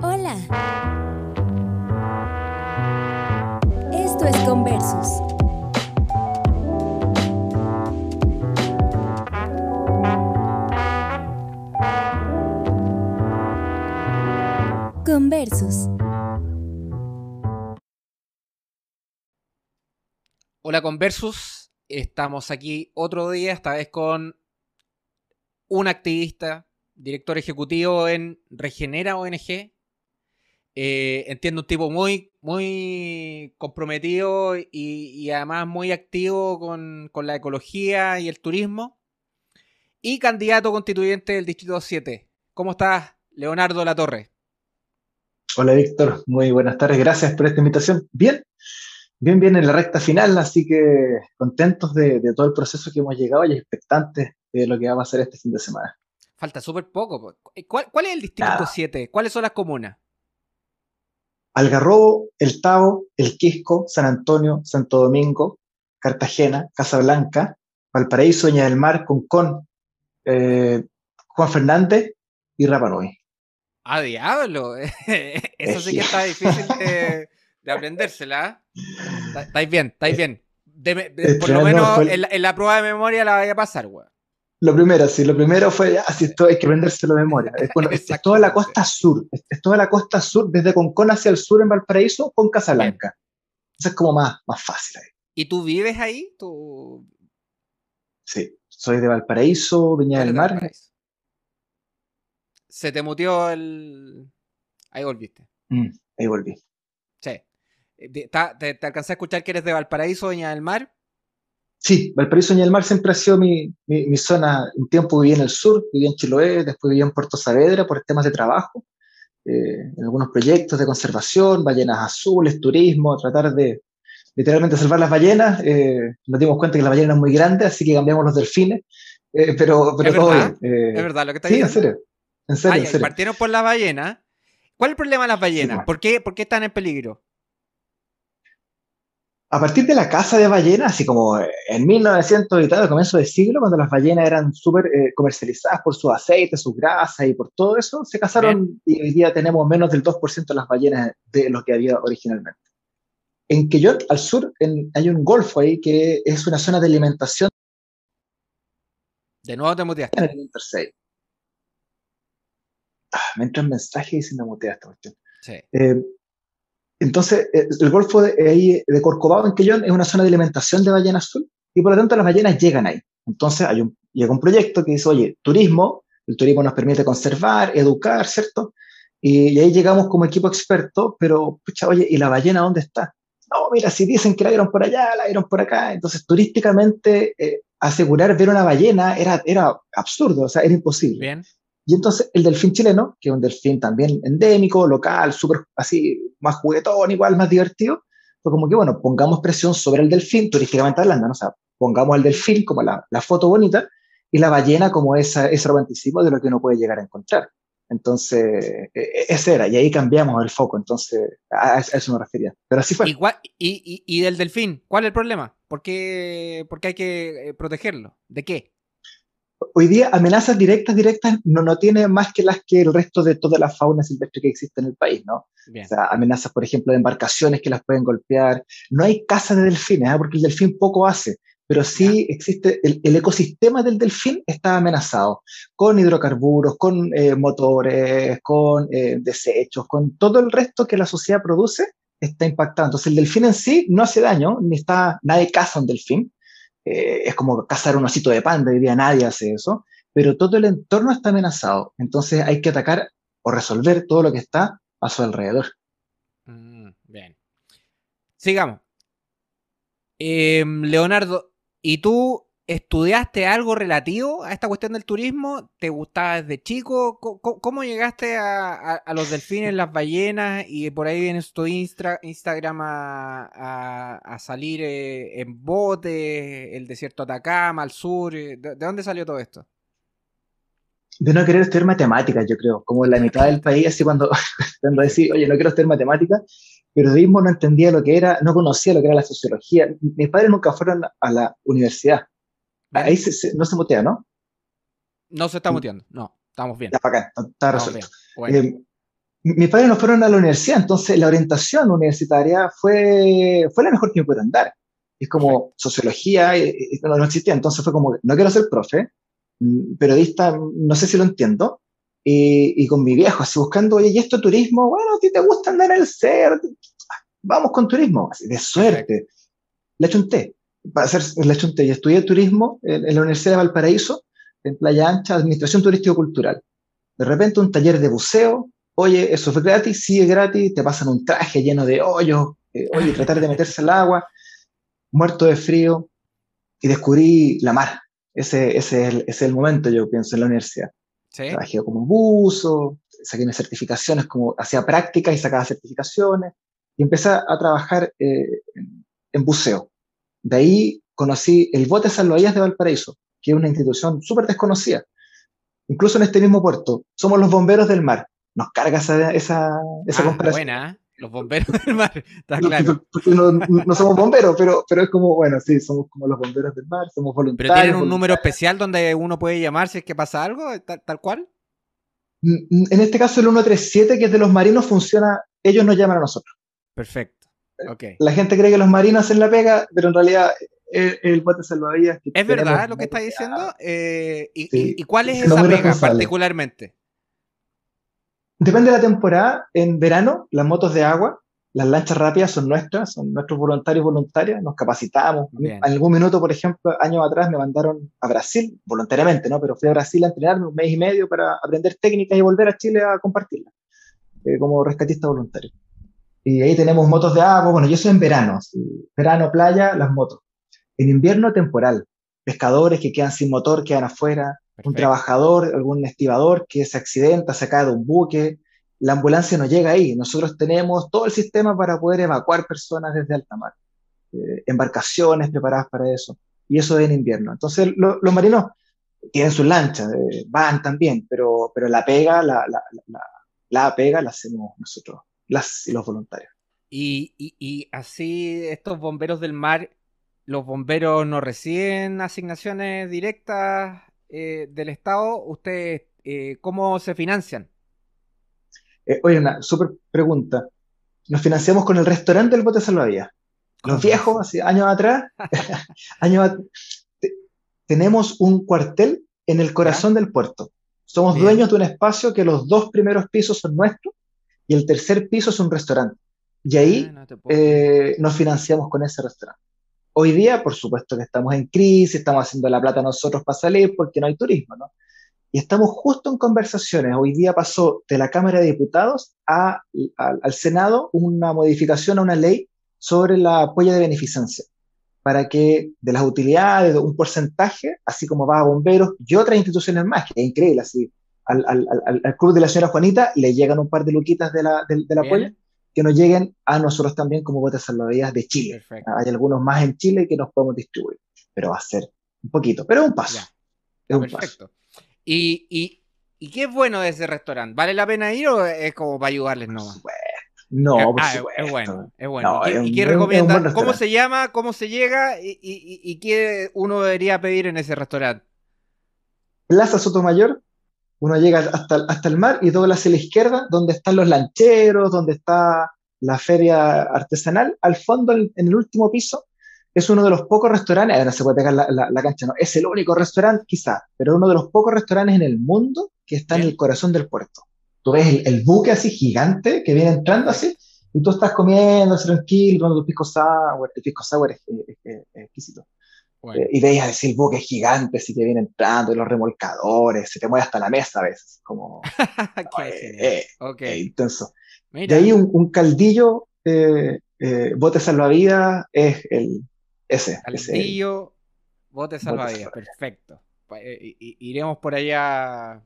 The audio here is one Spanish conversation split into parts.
Hola. Esto es Conversus. Conversus. Hola Conversus, estamos aquí otro día, esta vez con un activista, director ejecutivo en Regenera ONG. Eh, entiendo un tipo muy, muy comprometido y, además muy activo con, con, la ecología y el turismo. Y candidato constituyente del Distrito 7. ¿Cómo estás, Leonardo Latorre? Hola, Víctor. Muy buenas tardes. Gracias por esta invitación. Bien, bien, bien en la recta final, así que contentos de, de todo el proceso que hemos llegado y expectantes de lo que va a pasar este fin de semana. Falta súper poco. Eh, ¿Cuál, ¿Cuál, es el distrito 7? ¿Cuáles son las comunas? Algarrobo, El Tavo, El Quisco, San Antonio, Santo Domingo, Cartagena, Casablanca, Valparaíso, Doña del Mar, Concón, eh, Juan Fernández y Rapanui. ¡Ah, diablo! Eso sí que está difícil de, de aprendérsela. ¿ah? Estáis bien, estáis bien. por lo menos en, la, prueba de memoria la vaya a pasar, güey. Lo primero, sí, lo primero fue, así esto hay que vendérselo de memoria. Es, bueno, es, toda la costa sur, es, toda la costa sur, desde Concón hacia el sur en Valparaíso, con Casablanca. Eso es como más, más fácil ahí. ¿Y tú vives ahí? ¿Tú... Sí, soy de Valparaíso, Viña del Mar. Se te mutió el... Ahí volviste. Mm, ahí volví. Sí. Eh, ¿Te, te, te alcancé a escuchar que eres de Valparaíso, Viña del Mar? Sí, Valparaíso y el Mar siempre ha sido mi, mi, zona. Un tiempo viví en el sur, viví en Chiloé, después viví en Puerto Saavedra por temas de trabajo, eh, en algunos proyectos de conservación, ballenas azules, turismo, tratar de literalmente salvar las ballenas. Eh, nos dimos cuenta que la ballena es muy grande, así que cambiamos los delfines, eh, pero, pero todo bien. es verdad lo que está sí, diciendo. en serio. En serio, en serio. Partieron por la ballena. ¿Cuál es el problema de las ballenas? ¿Por, qué, ¿Por qué están en peligro? A partir de la caza de ballenas, así como en 1900 y tal, al comienzo del siglo, cuando las ballenas eran súper eh, comercializadas por su aceite, su grasa y por todo eso, se cazaron y hoy día tenemos menos del 2% de las ballenas de lo que había originalmente. En Quellón, al sur, hay un golfo ahí que es una zona de alimentación. De nuevo te muteaste. En el Interstate. Ah, me entra un mensaje diciendo mutea esta cuestión. Sí. Eh, entonces, eh, el Golfo de, de Corcovado, en Quellón, es una zona de alimentación de ballena azul y por lo tanto las ballenas llegan ahí. Entonces, hay un, llega un proyecto que dice, oye, turismo, el turismo nos permite conservar, educar, ¿cierto? Y, ahí llegamos como equipo experto, pero, pucha, oye, ¿y la ballena dónde está? No, mira, si dicen que la vieron por allá, la vieron por acá. Entonces, turísticamente, eh, asegurar ver una ballena era, era absurdo, o sea, era imposible. Bien. Y entonces el delfín chileno, que es un delfín también endémico, local, súper así, más juguetón, igual, más divertido, fue como que, bueno, pongamos presión sobre el delfín, turísticamente hablando, ¿no? o sea, pongamos al delfín como la, la, foto bonita y la ballena como esa, ese romanticismo de lo que uno puede llegar a encontrar. Entonces, e, e, ese era, y ahí cambiamos el foco, entonces a, eso me refería. Pero así fue. Y, y, y, del delfín, ¿cuál es el problema? ¿Por qué, ¿Por qué hay que eh, protegerlo? ¿De qué? Hoy día amenazas directas, directas, no, no tiene más que las que el resto de toda la fauna silvestre que existe en el país, ¿no? O sea, amenazas, por ejemplo, de embarcaciones que las pueden golpear. No hay caza de delfines, ¿eh? porque el delfín poco hace, pero sí existe, el, el, ecosistema del delfín está amenazado, con hidrocarburos, con eh, motores, con eh, desechos, con todo el resto que la sociedad produce, está impactado. Entonces el delfín en sí no hace daño, ni está, nadie caza un delfín, eh, es como cazar un osito de panda, hoy día nadie hace eso, pero todo el entorno está amenazado, entonces hay que atacar o resolver todo lo que está a su alrededor. Mm, bien. Sigamos. Em, Leonardo, ¿y tú ¿Estudiaste algo relativo a esta cuestión del turismo? ¿Te gustaba desde chico? ¿Cómo, llegaste a, los delfines, las ballenas y por ahí vienes tu Instagram a, salir eh, en bote, el desierto Atacama, al sur? Eh, ¿De, dónde salió todo esto? De no querer estudiar matemáticas, yo creo. Como la mitad del país, así cuando, cuando decía, oye, no quiero estudiar matemáticas, periodismo no entendía lo que era, no conocía lo que era la sociología. Mis padres nunca fueron a la universidad Ahí no se mutea, ¿no? No se está muteando, no. estamos bien. Está bacán, está resuelto. Eh, mis padres no fueron a la universidad, entonces la orientación universitaria fue, fue la mejor que me pudieron dar. Es como sociología, no, existía, entonces fue como, no quiero ser profe, mm, periodista, no sé si lo entiendo, y, con mi viejo, así buscando, oye, ¿y esto turismo? Bueno, a ti te gusta andar en el ser, vamos con turismo, así, de suerte. Le echo un té, para hacer, té, y estudié turismo en, en la Universidad de Valparaíso, en Playa Ancha, Administración Turístico-Cultural. De repente un taller de buceo, oye, eso fue gratis, sí es gratis, te pasan un traje lleno de hoyos, eh, oye, tratar de meterse al agua, muerto de frío, y descubrí la mar. Ese, ese, es, el, momento, yo pienso, en la universidad. Trabajé como buzo, saqué mis certificaciones, como hacía prácticas y sacaba certificaciones, y empecé a trabajar eh, en, buceo. De ahí conocí el Bote Salvavidas de Valparaíso, que es una institución súper desconocida. Incluso en este mismo puerto, somos los bomberos del mar. Nos carga esa, esa, esa ah, comparación. Buena, ¿eh? los bomberos del mar, está claro. No, no, somos bomberos, pero, pero es como, bueno, sí, somos como los bomberos del mar, somos voluntarios. ¿Pero tienen un número especial donde uno puede llamar si es que pasa algo, tal, tal cual? Mm, en este caso el 137, que es de los marinos, funciona, ellos nos llaman a nosotros. Perfecto. Okay. La gente cree que los marinos hacen la pega, pero en realidad el, bote salvavidas. ¿Es verdad lo que está diciendo? Eh, y, cuál es esa pega particularmente? Depende de la temporada. En verano, las motos de agua, las lanchas rápidas son nuestras, son nuestros voluntarios voluntarias, nos capacitamos. En algún minuto, por ejemplo, años atrás me mandaron a Brasil, voluntariamente, ¿no? Pero fui a Brasil a entrenarme un mes y medio para aprender técnicas y volver a Chile a compartirlas, eh, como rescatista voluntario. Y ahí tenemos motos de agua, bueno, yo soy en verano, verano, playa, las motos. En invierno temporal, pescadores que quedan sin motor, quedan afuera, un trabajador, algún estibador que se accidenta, se cae de un buque, la ambulancia no llega ahí. Nosotros tenemos todo el sistema para poder evacuar personas desde alta mar, eh, embarcaciones preparadas para eso, y eso en invierno. Entonces los marinos tienen sus lanchas, eh, van también, pero, pero la pega, la, la, la, pega la hacemos nosotros, las, los voluntarios. Y, y, y así estos bomberos del mar los bomberos no reciben asignaciones directas eh, del Estado. ¿Ustedes eh, cómo se financian? Eh, oye, una súper pregunta. Nos financiamos con el restaurante del Bote Salvavidas. Los viejos, hace años atrás, años tenemos un cuartel en el corazón del puerto. Somos dueños de un espacio que los dos primeros pisos son nuestros y el tercer piso es un restaurante. Y ahí ah, nos financiamos con ese restaurante. Hoy día, por supuesto que estamos en crisis, estamos haciendo la plata nosotros para salir porque no hay turismo, ¿no? Y estamos justo en conversaciones. Hoy día pasó de la Cámara de Diputados a, al Senado una modificación a una ley sobre la apoyo de beneficencia, para que de las utilidades, un porcentaje, así como va a bomberos y otras instituciones más, que es increíble, así, al, al, al, club de la señora Juanita le llegan un par de luquitas de la, del, del apoyo que nos lleguen a nosotros también como botes salvavidas de Chile. Hay algunos más en Chile que nos podemos distribuir, pero va a ser un poquito, pero es un paso. Es un Perfecto. ¿Y, y, y qué es bueno de ese restaurante? ¿Vale la pena ir o es como para ayudarles nomás? No, por ah, es bueno, es bueno. ¿Y, qué recomienda? ¿Cómo se llama? ¿Cómo se llega? ¿Y, y, qué uno debería pedir en ese restaurante? Plaza Sotomayor, uno llega hasta, hasta el mar y dobla hacia la izquierda, donde están los lancheros, donde está la feria artesanal. Al fondo, en, el último piso, es uno de los pocos restaurantes, ahora se puede pegar la, cancha, no, es el único restaurante quizá, pero uno de los pocos restaurantes en el mundo que está en el corazón del puerto. Tú ves el, buque así gigante que viene entrando así, y tú estás comiendo tranquilo, tomando tu pisco sour, el pisco sour es exquisito. Eh, y veis así el buque gigante, así que viene entrando, y los remolcadores, se te mueve hasta la mesa a veces, como eh, eh, intenso. De ahí un, caldillo, bote salvavidas, es el ese. Caldillo, bote salvavidas, perfecto. iremos por allá.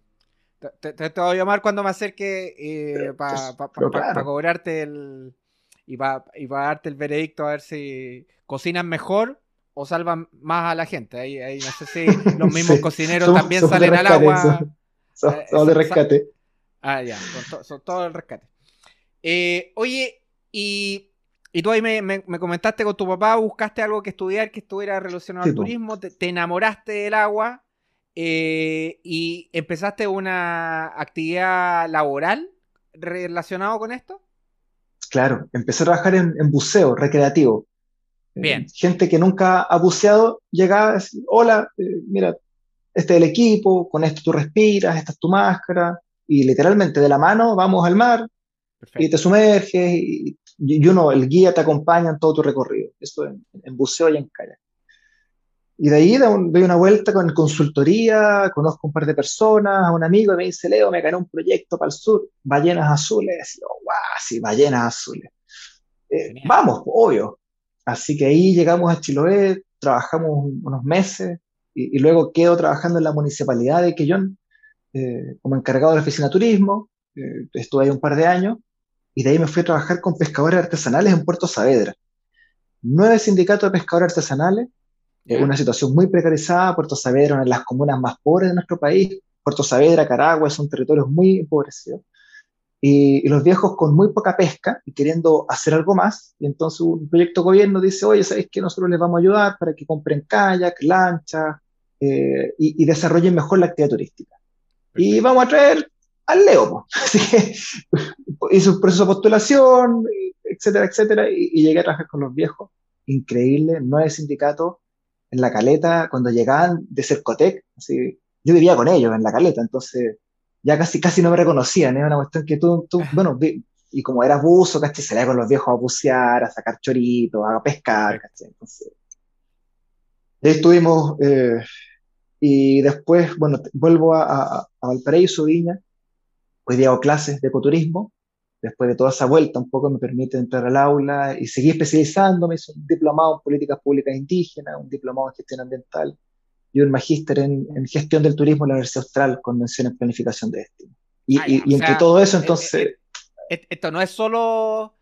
Te, voy a llamar cuando me acerque para cobrarte el. Y para darte el veredicto a ver si cocinan mejor o salvan más a la gente. Ahí, ahí no sé si los mismos cocineros también salen al agua. Son, eh, de rescate. Ah, ya, son, todos el rescate. Eh, oye, y, y, tú ahí me, me, comentaste con tu papá, buscaste algo que estudiar que estuviera relacionado al turismo, te, enamoraste del agua eh, y empezaste una actividad laboral relacionado con esto. Claro, empecé a trabajar en, buceo recreativo. Eh, Bien. gente que nunca ha buceado llegaba a decir, hola, eh, mira, este es el equipo, con esto tú respiras, esta es tu máscara, y literalmente de la mano vamos al mar y te sumerges y, uno, el guía te acompaña en todo tu recorrido. Esto en, en buceo y en kayak. Y de ahí doy una vuelta con consultoría, conozco un par de personas, a un amigo y me dice, Leo, me gané un proyecto para el sur, ballenas azules. Y yo, guau, sí, ballenas azules. Eh, vamos, obvio. Así que ahí llegamos a Chiloé, trabajamos unos meses y, luego quedo trabajando en la municipalidad de Quellón eh, como encargado de la oficina de turismo. Eh, estuve ahí un par de años y de ahí me fui a trabajar con pescadores artesanales en Puerto Saavedra. Nueve sindicatos de pescadores artesanales una situación muy precarizada. Puerto Saavedra, una de las comunas más pobres de nuestro país. Puerto Saavedra, Caragua, son territorios muy empobrecidos. Y, los viejos con muy poca pesca y queriendo hacer algo más. Y entonces un proyecto gobierno dice, oye, ¿sabéis que nosotros les vamos a ayudar para que compren kayak, lancha eh, y, desarrollen mejor la actividad turística? Y vamos a traer al Leo. Así que hice un proceso de postulación, etcétera, etcétera, y, y, llegué a trabajar con los viejos. Increíble, nueve sindicatos, en la caleta, cuando llegaban de Cercotec, así, yo vivía con ellos en la caleta, entonces ya casi, casi no me reconocían, era una cuestión que tú, tú bueno, y como era buzo, ¿cachai? Le con los viejos a bucear, a sacar choritos, a pescar, ¿cachai? Entonces, ahí estuvimos, eh, y después, bueno, vuelvo a, a, a Valparaíso, Viña, hoy día hago clases de ecoturismo, después de toda esa vuelta, un poco me permite entrar al aula y seguir especializándome. Hice un diplomado en políticas públicas indígenas, un diplomado en gestión ambiental y un magíster en, gestión del turismo en la Universidad Austral con mención en planificación de destino. Y, ah, entre todo eso, entonces... esto no es solo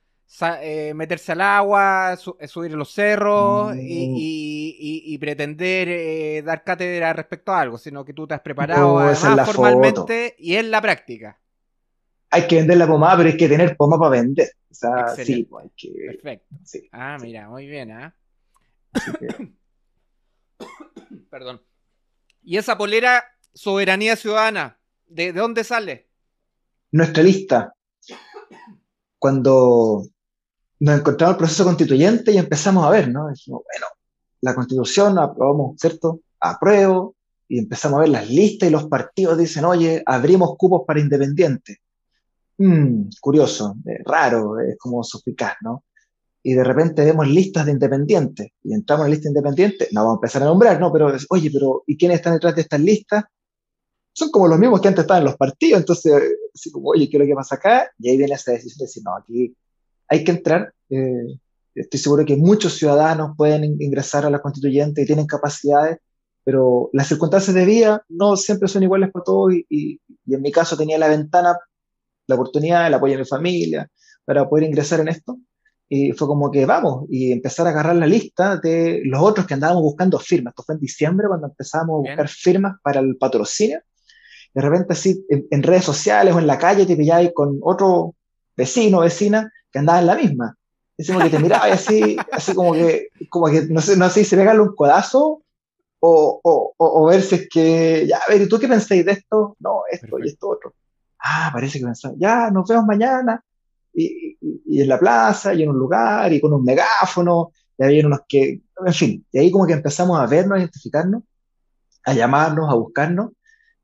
eh, meterse al agua, subir los cerros y, pretender eh, dar cátedra respecto a algo, sino que tú te has preparado formalmente y en la práctica hay que vender la pomada, pero hay que tener pomada para vender. O sea, sí, pues, hay que. Perfecto. ah, mira, muy bien, ¿ah? Perdón. ¿Y esa polera soberanía ciudadana? ¿De, dónde sale? Nuestra lista. Cuando nos encontramos el proceso constituyente y empezamos a ver, ¿no? Dijimos, bueno, la constitución aprobamos, ¿cierto? Apruebo, y empezamos a ver las listas y los partidos dicen, oye, abrimos cupos para independientes. Mm, curioso, eh, raro, es como suspicaz, ¿no? Y de repente vemos listas de independientes y entramos en la lista de independientes, no vamos a empezar a nombrar, ¿no? Pero, oye, pero ¿y quiénes están detrás de estas listas? Son como los mismos que antes estaban en los partidos, entonces, así como, oye, ¿qué es lo que pasa acá? Y ahí viene esa decisión de decir, no, aquí hay que entrar. Eh, estoy seguro que muchos ciudadanos pueden ingresar a la constituyente y tienen capacidades, pero las circunstancias de vida no siempre son iguales para todos y, y, en mi caso tenía la ventana la oportunidad, el apoyo de mi familia para poder ingresar en esto. Y fue como que vamos y empezar a agarrar la lista de los otros que andábamos buscando firmas. Esto fue en diciembre cuando empezamos a buscar firmas para el patrocinio. De repente así en, redes sociales o en la calle te pilláis con otro vecino o vecina que andaba en la misma. Decimos que te miraba y así, así como que, como que no sé, no sé si pegarle un codazo o, o, o, ver si es que, ya, a ver, ¿y tú qué pensáis de esto? No, esto y esto otro ah, parece que pensaba, ya, nos vemos mañana, y, y, en la plaza, y en un lugar, y con un megáfono, y había unos que, en fin, y ahí como que empezamos a vernos, a identificarnos, a llamarnos, a buscarnos,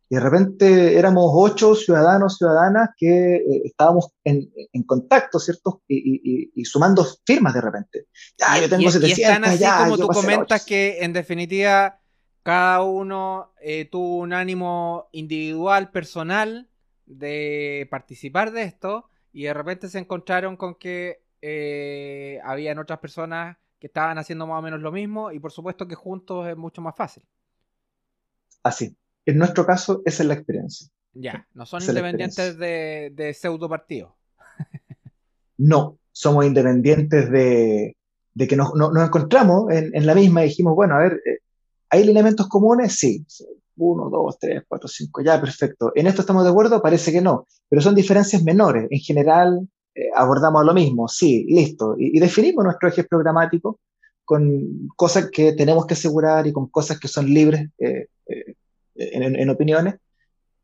y de repente éramos ocho ciudadanos, ciudadanas que eh, estábamos en, en, contacto, ¿cierto? Y, y, sumando firmas de repente. Ya, yo tengo 700, y están así ya, como tú comentas que en definitiva cada uno eh, tuvo un ánimo individual, personal, de participar de esto y de repente se encontraron con que eh, habían otras personas que estaban haciendo más o menos lo mismo y por supuesto que juntos es mucho más fácil. Así. En nuestro caso, esa es la experiencia. Ya, no son independientes de, de, pseudo partidos. no, somos independientes de, que nos, encontramos en, la misma y dijimos, bueno, a ver, eh, ¿hay elementos comunes? Sí, uno, dos, tres, cuatro, cinco, ya, perfecto. ¿En esto estamos de acuerdo? Parece que no, pero son diferencias menores. En general, eh, abordamos lo mismo, sí, listo. Y, definimos nuestro eje programático con cosas que tenemos que asegurar y con cosas que son libres eh, eh, en, opiniones,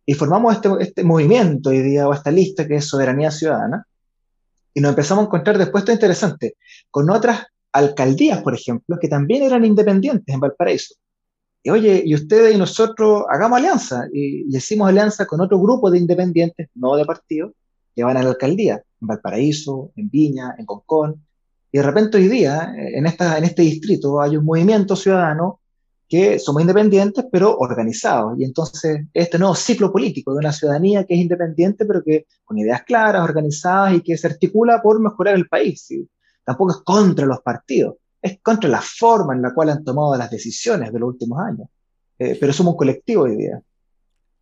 y formamos este, este, movimiento hoy día, o esta lista que es Soberanía Ciudadana, y nos empezamos a encontrar después, esto interesante, con otras alcaldías, por ejemplo, que también eran independientes en Valparaíso. Y oye, y ustedes y nosotros hagamos alianza, y, y hicimos alianza con otro grupo de independientes, no de partidos, que van a la alcaldía, en Valparaíso, en Viña, en Concón, y de repente hoy día, en, esta, en este distrito, hay un movimiento ciudadano que somos independientes, pero organizados. Y entonces, este nuevo ciclo político de una ciudadanía que es independiente, pero que con ideas claras, organizadas y que se articula por mejorar el país. Tampoco es contra los partidos, es contra la forma en la cual han tomado las decisiones de los últimos años. Eh, pero somos un colectivo hoy día.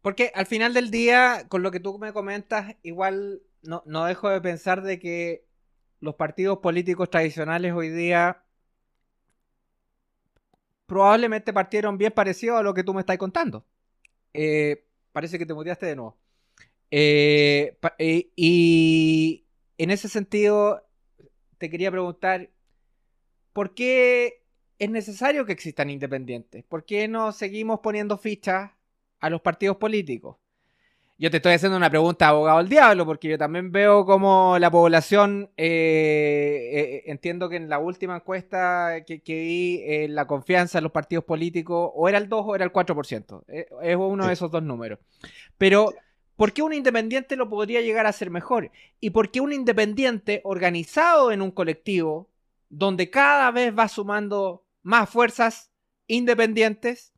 Porque al final del día, con lo que tú me comentas, igual no, no dejo de pensar de que los partidos políticos tradicionales hoy día probablemente partieron bien parecido a lo que tú me estás contando. Eh, parece que te muteaste de nuevo. Eh, y en ese sentido, te quería preguntar, ¿por qué es necesario que existan independientes? ¿Por qué no seguimos poniendo fichas a los partidos políticos? Yo te estoy haciendo una pregunta abogado del diablo, porque yo también veo como la población, eh, eh, entiendo que en la última encuesta que, vi, eh, la confianza en los partidos políticos, o era el 2 o era el 4%. es uno de esos dos números. Pero, ¿por qué un independiente lo podría llegar a ser mejor? ¿Y por qué un independiente organizado en un colectivo, donde cada vez va sumando más fuerzas independientes,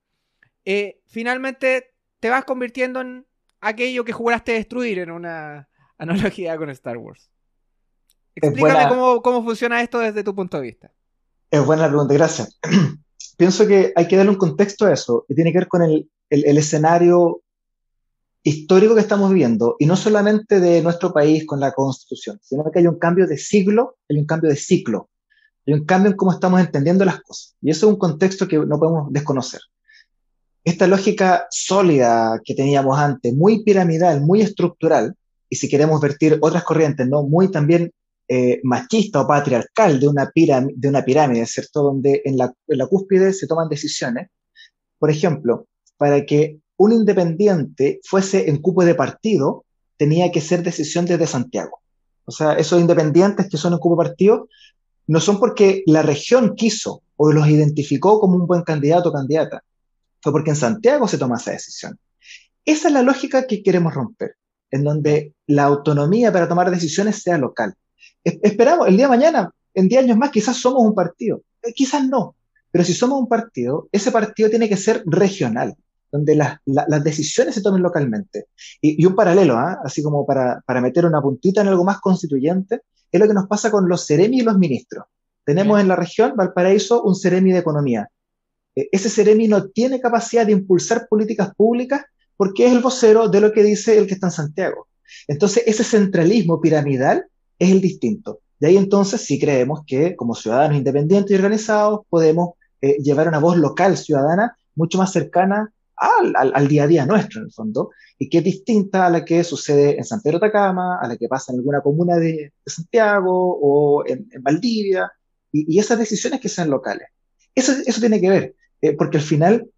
finalmente te vas convirtiendo en aquello que juraste destruir en una analogía con Star Wars. Explícame cómo, funciona esto desde tu punto de vista. Es buena la pregunta, gracias. Pienso que hay que darle un contexto a eso, y tiene que ver con el, escenario histórico que estamos viviendo, y no solamente de nuestro país con la constitución, sino que hay un cambio de siglo, hay un cambio de ciclo, hay un cambio en cómo estamos entendiendo las cosas. Y eso es un contexto que no podemos desconocer esta lógica sólida que teníamos antes, muy piramidal, muy estructural, y si queremos vertir otras corrientes, ¿no? Muy también eh, machista o patriarcal de una, pirámide, de una pirámide, ¿cierto? Donde en la, en la cúspide se toman decisiones. Por ejemplo, para que un independiente fuese en cupo de partido, tenía que ser decisión desde Santiago. O sea, esos independientes que son en cupo de partido no son porque la región quiso o los identificó como un buen candidato o candidata, fue porque en Santiago se toma esa decisión. Esa es la lógica que queremos romper, en donde la autonomía para tomar decisiones sea local. esperamos, el día de mañana, en 10 años más, quizás somos un partido, eh, quizás no, pero si somos un partido, ese partido tiene que ser regional, donde las decisiones se tomen localmente. Y, un paralelo, ¿ah? así como para, para, meter una puntita en algo más constituyente, es lo que nos pasa con los seremi y los ministros. Tenemos en la región Valparaíso un seremi de economía, eh, ese Ceremi no tiene capacidad de impulsar políticas públicas porque es el vocero de lo que dice el que está en Santiago. Entonces, ese centralismo piramidal es el distinto. De ahí entonces sí creemos que como ciudadanos independientes y organizados podemos eh, llevar una voz local ciudadana mucho más cercana al, día a día nuestro, en el fondo, y que es distinta a la que sucede en San Pedro de Atacama, a la que pasa en alguna comuna de, Santiago o en, Valdivia, y, esas decisiones que sean locales. Eso, eso tiene que ver. Eh, porque al final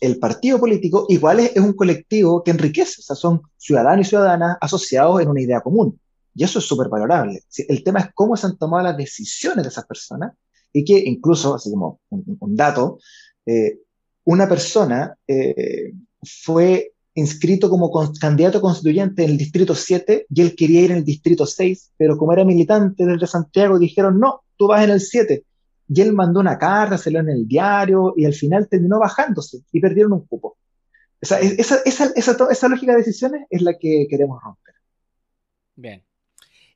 el partido político igual es, un colectivo que enriquece, o sea, son ciudadanos y ciudadanas asociados en una idea común. Y eso es súper valorable. El tema es cómo se han tomado las decisiones de esas personas y que incluso, así como un, dato, eh, una persona eh, fue inscrito como candidato constituyente en el distrito 7 y él quería ir en el distrito 6, pero como era militante del de Santiago dijeron, no, tú vas en el 7 y él mandó una carta, se lo en el diario y al final terminó bajándose y perdieron un cupo. Esa, esa, esa, esa, lógica de decisiones es la que queremos romper. Bien.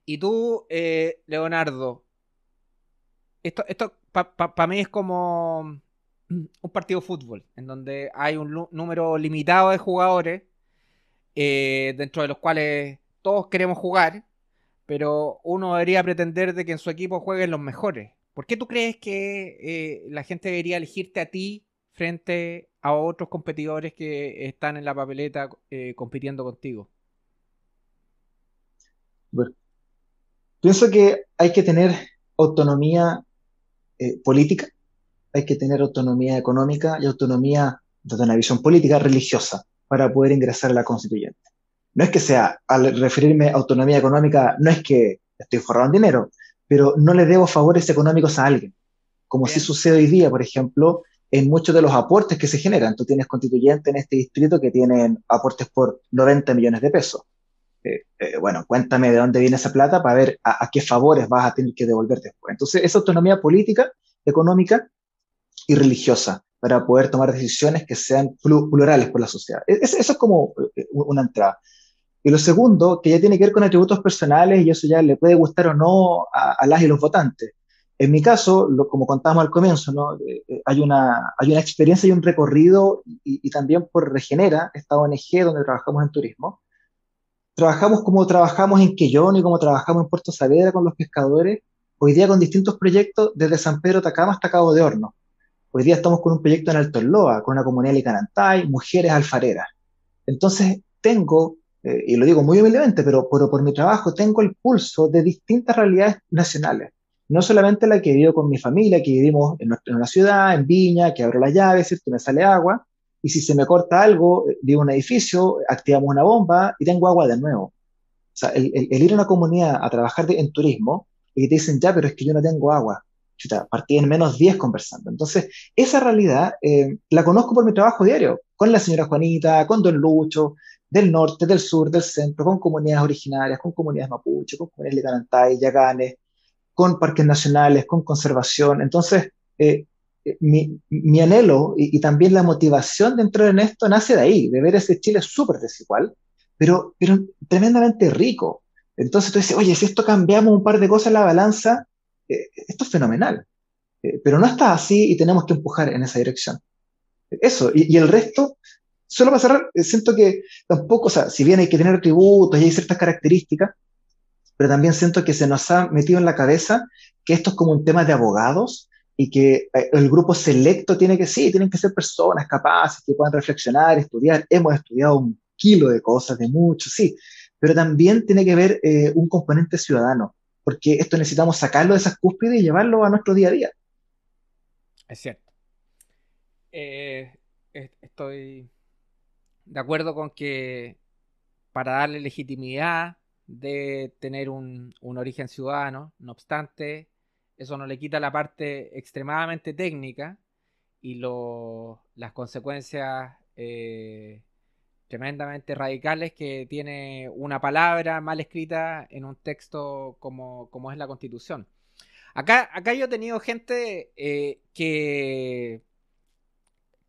Y tú, eh, Leonardo, esto, esto para mí es como un partido de fútbol, en donde hay un número limitado de jugadores, eh, dentro de los cuales todos queremos jugar, pero uno debería pretender de que en su equipo jueguen los mejores. ¿Por qué tú crees que eh, la gente debería elegirte a ti frente a otros competidores que están en la papeleta eh, compitiendo contigo? Bueno, pienso que hay que tener autonomía política, hay que tener autonomía económica y autonomía desde una visión política religiosa, para poder ingresar a la constituyente. No es que sea, al referirme a autonomía económica, no es que estoy forrado en dinero, pero no le debo favores económicos a alguien, como si sucede hoy día, por ejemplo, en muchos de los aportes que se generan. Tú tienes constituyentes en este distrito que tienen aportes por 90 millones de pesos. Eh, eh, bueno, cuéntame de dónde viene esa plata para ver a, qué favores vas a tener que devolver después. Entonces, esa autonomía política, económica y religiosa para poder tomar decisiones que sean plurales por la sociedad. E, eso es como eh, una entrada. Y lo segundo, que ya tiene que ver con atributos personales, y eso ya le puede gustar o no a, las y los votantes. En mi caso, como contábamos al comienzo, ¿no? Eh, eh, hay, una, hay una experiencia y un recorrido, y, también por Regenera, esta ONG donde trabajamos en turismo. Trabajamos como trabajamos en Quellón y como trabajamos en Puerto Saavedra con los pescadores, hoy día con distintos proyectos desde San Pedro Tacama hasta Cabo de Horno. Hoy día estamos con un proyecto en Alto Loa, con una comunidad de Licanantay, mujeres alfareras. Entonces, tengo, eh, y lo digo muy humildemente, pero, por mi trabajo tengo el pulso de distintas realidades nacionales. No solamente la que vivo con mi familia, que vivimos en, nuestra, una ciudad, en Viña, que abro la llave, que me sale agua, y si se me corta algo, eh, vivo en un edificio, activamos una bomba y tengo agua de nuevo. O sea, el, ir a una comunidad a trabajar en turismo y te dicen, ya, pero es que yo no tengo agua chuta, partí en menos 10 conversando. Entonces, esa realidad eh, la conozco por mi trabajo diario, con la señora Juanita, con Don Lucho, del norte, del sur, del centro, con comunidades originarias, con comunidades mapuche, con comunidades licanantay, yaganes, con parques nacionales, con conservación. Entonces, eh, eh, mi, mi, anhelo y, y, también la motivación de entrar en esto nace de ahí, de ver ese Chile súper desigual, pero, pero tremendamente rico. Entonces tú dices, oye, si esto cambiamos un par de cosas en la balanza, eh, esto es fenomenal. Eh, pero no está así y tenemos que empujar en esa dirección. Eso, y, el resto, solo para cerrar, eh, siento que tampoco, o sea, si bien hay que tener atributos y hay ciertas características, pero también siento que se nos ha metido en la cabeza que esto es como un tema de abogados y que el grupo selecto tiene que, sí, tienen que ser personas capaces que puedan reflexionar, estudiar. Hemos estudiado un kilo de cosas, de mucho, sí, pero también tiene que ver un componente ciudadano porque esto necesitamos sacarlo de esas cúspides y llevarlo a nuestro día a día. Es cierto. Eh, estoy de acuerdo con que para darle legitimidad de tener un, origen ciudadano, no obstante, eso no le quita la parte extremadamente técnica y las consecuencias eh, tremendamente radicales que tiene una palabra mal escrita en un texto como, es la Constitución. Acá, acá yo he tenido gente eh, que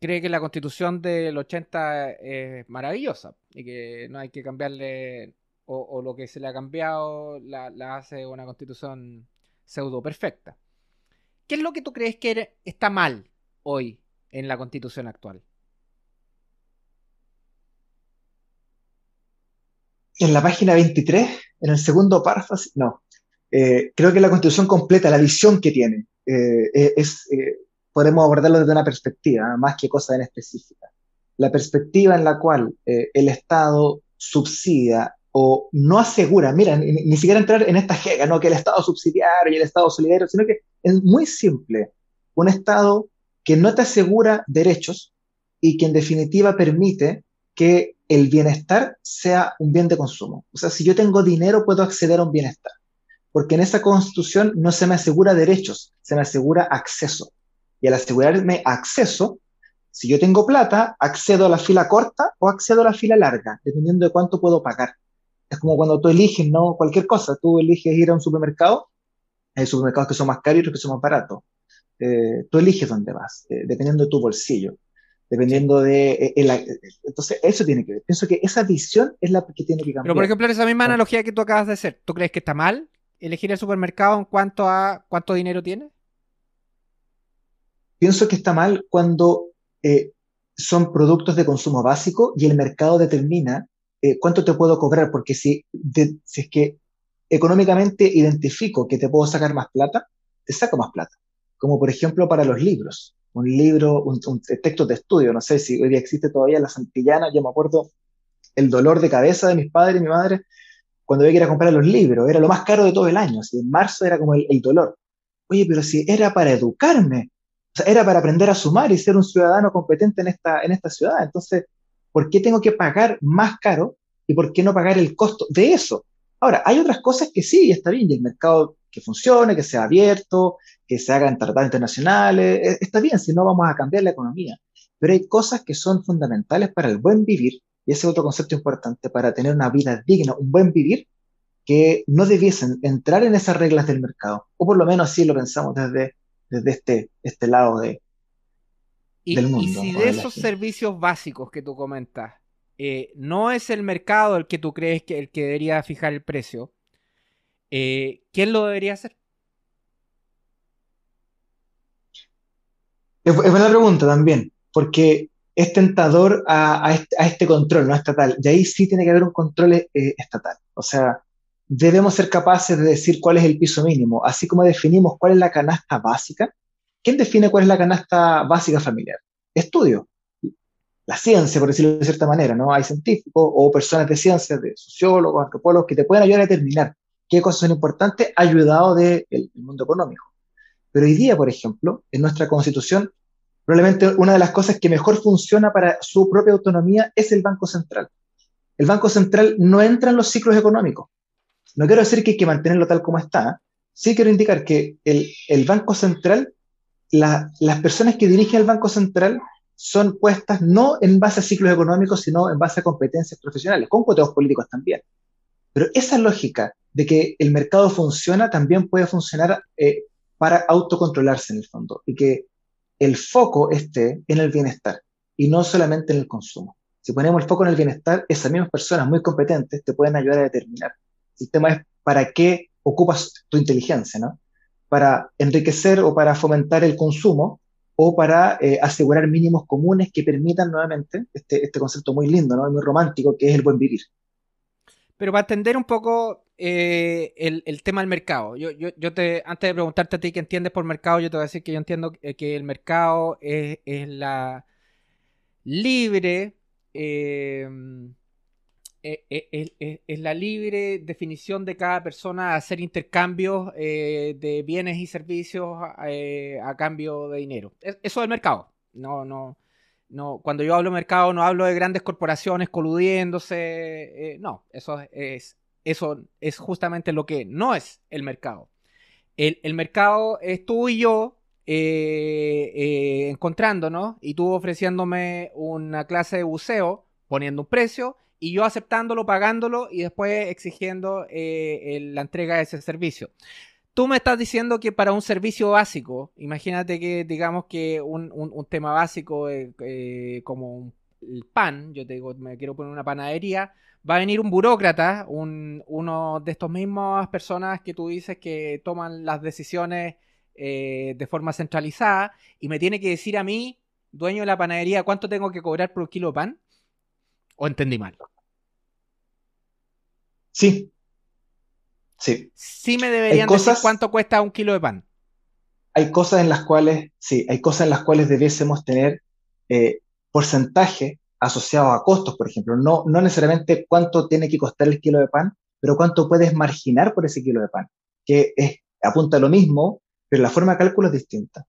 cree que la Constitución del 80 es maravillosa y que no hay que cambiarle o, lo que se le ha cambiado la, la, hace una Constitución pseudo perfecta. ¿Qué es lo que tú crees que está mal hoy en la Constitución actual? En la página 23, en el segundo párrafo, no, eh, creo que la constitución completa, la visión que tiene, eh, eh, es, podemos abordarlo desde una perspectiva, más que cosa en específica. La perspectiva en la cual el Estado subsidia o no asegura, mira, ni, siquiera entrar en esta jega, no que el Estado subsidiario y el Estado solidario, sino que es muy simple, un Estado que no te asegura derechos y que en definitiva permite que el bienestar sea un bien de consumo. O sea, si yo tengo dinero, puedo acceder a un bienestar. Porque en esa constitución no se me asegura derechos, se me asegura acceso. Y al asegurarme acceso, si yo tengo plata, accedo a la fila corta o accedo a la fila larga, dependiendo de cuánto puedo pagar. Es como cuando tú eliges, ¿no? Cualquier cosa, tú eliges ir a un supermercado, hay supermercados que son más caros y otros que son más baratos. Eh, tú eliges dónde vas, eh, dependiendo de tu bolsillo dependiendo de... Eh, eh, entonces, eso tiene que ver. Pienso que esa visión es la que tiene que cambiar. Pero, por ejemplo, esa misma analogía que tú acabas de hacer, ¿tú crees que está mal elegir el supermercado en cuanto a cuánto dinero tiene? Pienso que está mal cuando eh, son productos de consumo básico y el mercado determina cuánto te puedo cobrar, porque si, si es que económicamente identifico que te puedo sacar más plata, te saco más plata. Como por ejemplo para los libros un libro, un, texto de estudio, no sé si hoy día existe todavía la Santillana, yo me acuerdo el dolor de cabeza de mis padres y mi madre cuando había que ir a comprar los libros, era lo más caro de todo el año, así, en marzo era como el, dolor. Oye, pero si era para educarme, era para aprender a sumar y ser un ciudadano competente en esta, en esta ciudad. Entonces, ¿por qué tengo que pagar más caro y por qué no pagar el costo de eso? Ahora, hay otras cosas que sí, está bien, y el mercado que funcione, que sea abierto, que se hagan tratados internacionales, e, está bien, si no vamos a cambiar la economía. Pero hay cosas que son fundamentales para el buen vivir, y ese es otro concepto importante, para tener una vida digna, un buen vivir, que no debiesen entrar en esas reglas del mercado, o por lo menos así lo pensamos desde, desde este, este lado de, del mundo. Y si de, esos servicios básicos que tú comentas, eh, no es el mercado el que tú crees que el que debería fijar el precio, eh, ¿quién lo debería hacer? Es, buena pregunta también, porque es tentador a, este, este, control no estatal, y ahí sí tiene que haber un control eh, estatal. O sea, debemos ser capaces de decir cuál es el piso mínimo, así como definimos cuál es la canasta básica. ¿Quién define cuál es la canasta básica familiar? Estudio. La ciencia, por decirlo de cierta manera, ¿no? Hay científicos o personas de ciencia, de sociólogos, antropólogos, que te pueden ayudar a determinar qué cosas son importantes, ayudado del mundo económico. Pero hoy día, por ejemplo, en nuestra constitución, probablemente una de las cosas que mejor funciona para su propia autonomía es el Banco Central. El Banco Central no entra en los ciclos económicos. No quiero decir que hay que mantenerlo tal como está. Sí quiero indicar que el, Banco Central, las personas que dirigen el Banco Central son puestas no en base a ciclos económicos, sino en base a competencias profesionales, con cuotas políticos también. Pero esa lógica de que el mercado funciona también puede funcionar eh, para autocontrolarse en el fondo y que el foco esté en el bienestar y no solamente en el consumo. Si ponemos el foco en el bienestar, esas mismas personas muy competentes te pueden ayudar a determinar. El tema es para qué ocupas tu inteligencia, ¿no? Para enriquecer o para fomentar el consumo o para eh, asegurar mínimos comunes que permitan nuevamente este, este concepto muy lindo, ¿no? muy romántico, que es el buen vivir. Pero para entender un poco eh, el, tema del mercado, yo, te, antes de preguntarte a ti qué entiendes por mercado, yo te voy a decir que yo entiendo que el mercado es, la libre, eh, eh, es, la libre definición de cada persona a hacer intercambios de bienes y servicios a cambio de dinero. Eso es el mercado. No, no, no, cuando yo hablo mercado no hablo de grandes corporaciones coludiéndose. Eh, no, eso es, eso es justamente lo que no es el mercado. El, mercado es tú y yo eh, eh, encontrándonos y tú ofreciéndome una clase de buceo, poniendo un precio y yo aceptándolo, pagándolo y después exigiendo la entrega de ese servicio. Tú me estás diciendo que para un servicio básico, imagínate que digamos que un, tema básico eh, eh, como el pan, yo te digo, me quiero poner una panadería, va a venir un burócrata, uno de estos mismas personas que tú dices que toman las decisiones eh, de forma centralizada y me tiene que decir a mí, dueño de la panadería, cuánto tengo que cobrar por un kilo de pan. ¿O entendí mal? Sí, Sí. Sí me deberían decir cuánto cuesta un kilo de pan. Hay cosas en las cuales, sí, hay cosas en las cuales debiésemos tener eh, porcentaje asociado a costos, por ejemplo. No, no necesariamente cuánto tiene que costar el kilo de pan, pero cuánto puedes marginar por ese kilo de pan, que es, apunta a lo mismo, pero la forma de cálculo es distinta.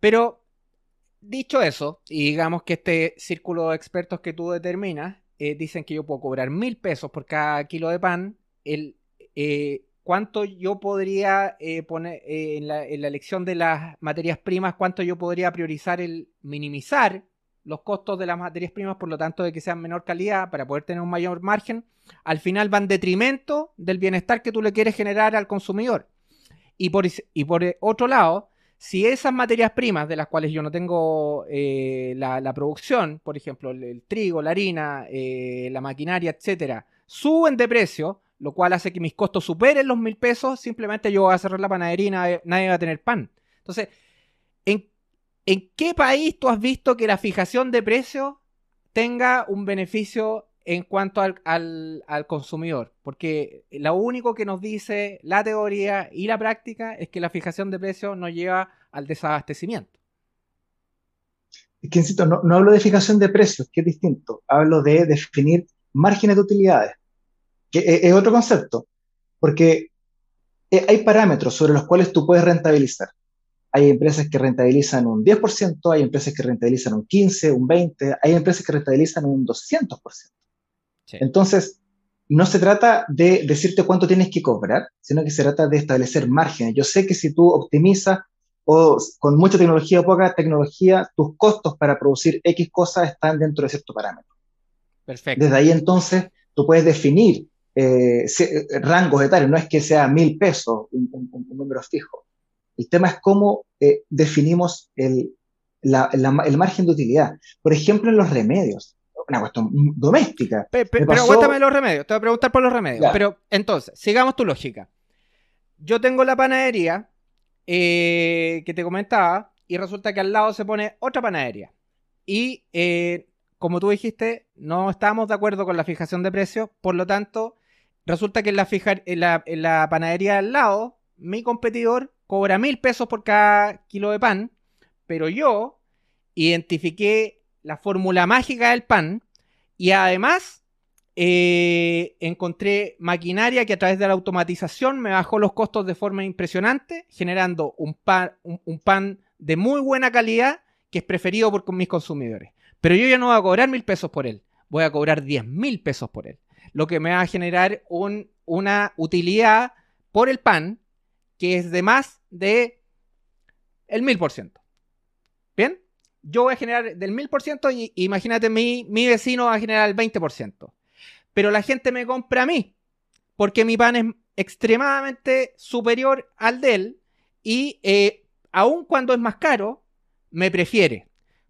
Pero, dicho eso, y digamos que este círculo de expertos que tú determinas, eh, dicen que yo puedo cobrar mil pesos por cada kilo de pan, el, eh, cuánto yo podría eh, poner eh, en, la, elección de las materias primas, cuánto yo podría priorizar el minimizar los costos de las materias primas, por lo tanto de que sean menor calidad para poder tener un mayor margen, al final van detrimento del bienestar que tú le quieres generar al consumidor. Y por, y por otro lado, si esas materias primas de las cuales yo no tengo la, producción, por ejemplo, el, trigo, la harina, la maquinaria, etcétera, suben de precio, lo cual hace que mis costos superen los mil pesos, simplemente yo voy a cerrar la panadería y nadie, va a tener pan. Entonces, ¿en, qué país tú has visto que la fijación de precios tenga un beneficio en cuanto al, consumidor? Porque lo único que nos dice la teoría y la práctica es que la fijación de precios nos lleva al desabastecimiento. Es que, no hablo de fijación de precios, que es distinto. Hablo de definir márgenes de utilidades que es otro concepto, porque eh, hay parámetros sobre los cuales tú puedes rentabilizar. hay empresas que rentabilizan un 10%, hay empresas que rentabilizan un 15%, un 20%, hay empresas que rentabilizan un 200%. Entonces, no se trata de decirte cuánto tienes que cobrar, sino que se trata de establecer márgenes. Yo sé que si tú optimizas o con mucha tecnología o poca tecnología, tus costos para producir X cosas están dentro de cierto parámetro. Perfecto. Desde ahí entonces tú puedes definir eh, rangos etarios, no es que sea mil pesos un, número fijo. El tema es cómo eh, definimos el, el margen de utilidad. Por ejemplo, en los remedios una cuestión doméstica. pero aguántame los remedios, te voy a preguntar por los remedios. Pero entonces, sigamos tu lógica. Yo tengo la panadería eh, que te comentaba y resulta que al lado se pone otra panadería. Y eh, como tú dijiste, no estábamos de acuerdo con la fijación de precios, por lo tanto, resulta que en la, la, en la panadería al lado, mi competidor cobra mil pesos por cada kilo de pan, pero yo identifiqué la fórmula mágica del pan y además eh, encontré maquinaria que a través de la automatización me bajó los costos de forma impresionante, generando un pan, un, pan de muy buena calidad que es preferido por mis consumidores. Pero yo ya no voy a cobrar mil pesos por él, voy a cobrar diez mil pesos por él, lo que me va a generar una utilidad por el pan que es de más de el mil por ciento. ¿Bien? yo voy a generar del 1000% y imagínate, mi, mi vecino va a generar el 20%. Pero la gente me compra a mí, porque mi pan es extremadamente superior al de él y eh, aun cuando es más caro, me prefiere.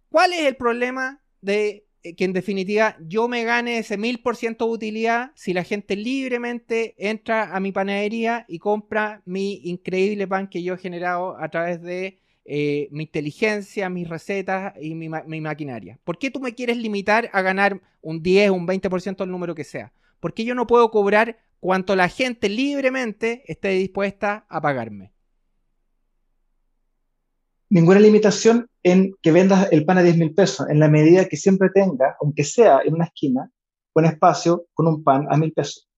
¿Cuál es el problema de que en definitiva yo me gane ese 1000% de utilidad si la gente libremente entra a mi panadería y compra mi increíble pan que yo he generado a través de eh, mi inteligencia, mis recetas y mi, maquinaria. ¿Por qué tú me quieres limitar a ganar un 10, un 20% del número que sea? ¿Por qué yo no puedo cobrar cuanto la gente libremente esté dispuesta a pagarme? Ninguna limitación en que vendas el pan a 10 mil pesos, en la medida que siempre tenga, aunque sea en una esquina, un espacio con un pan a mil pesos.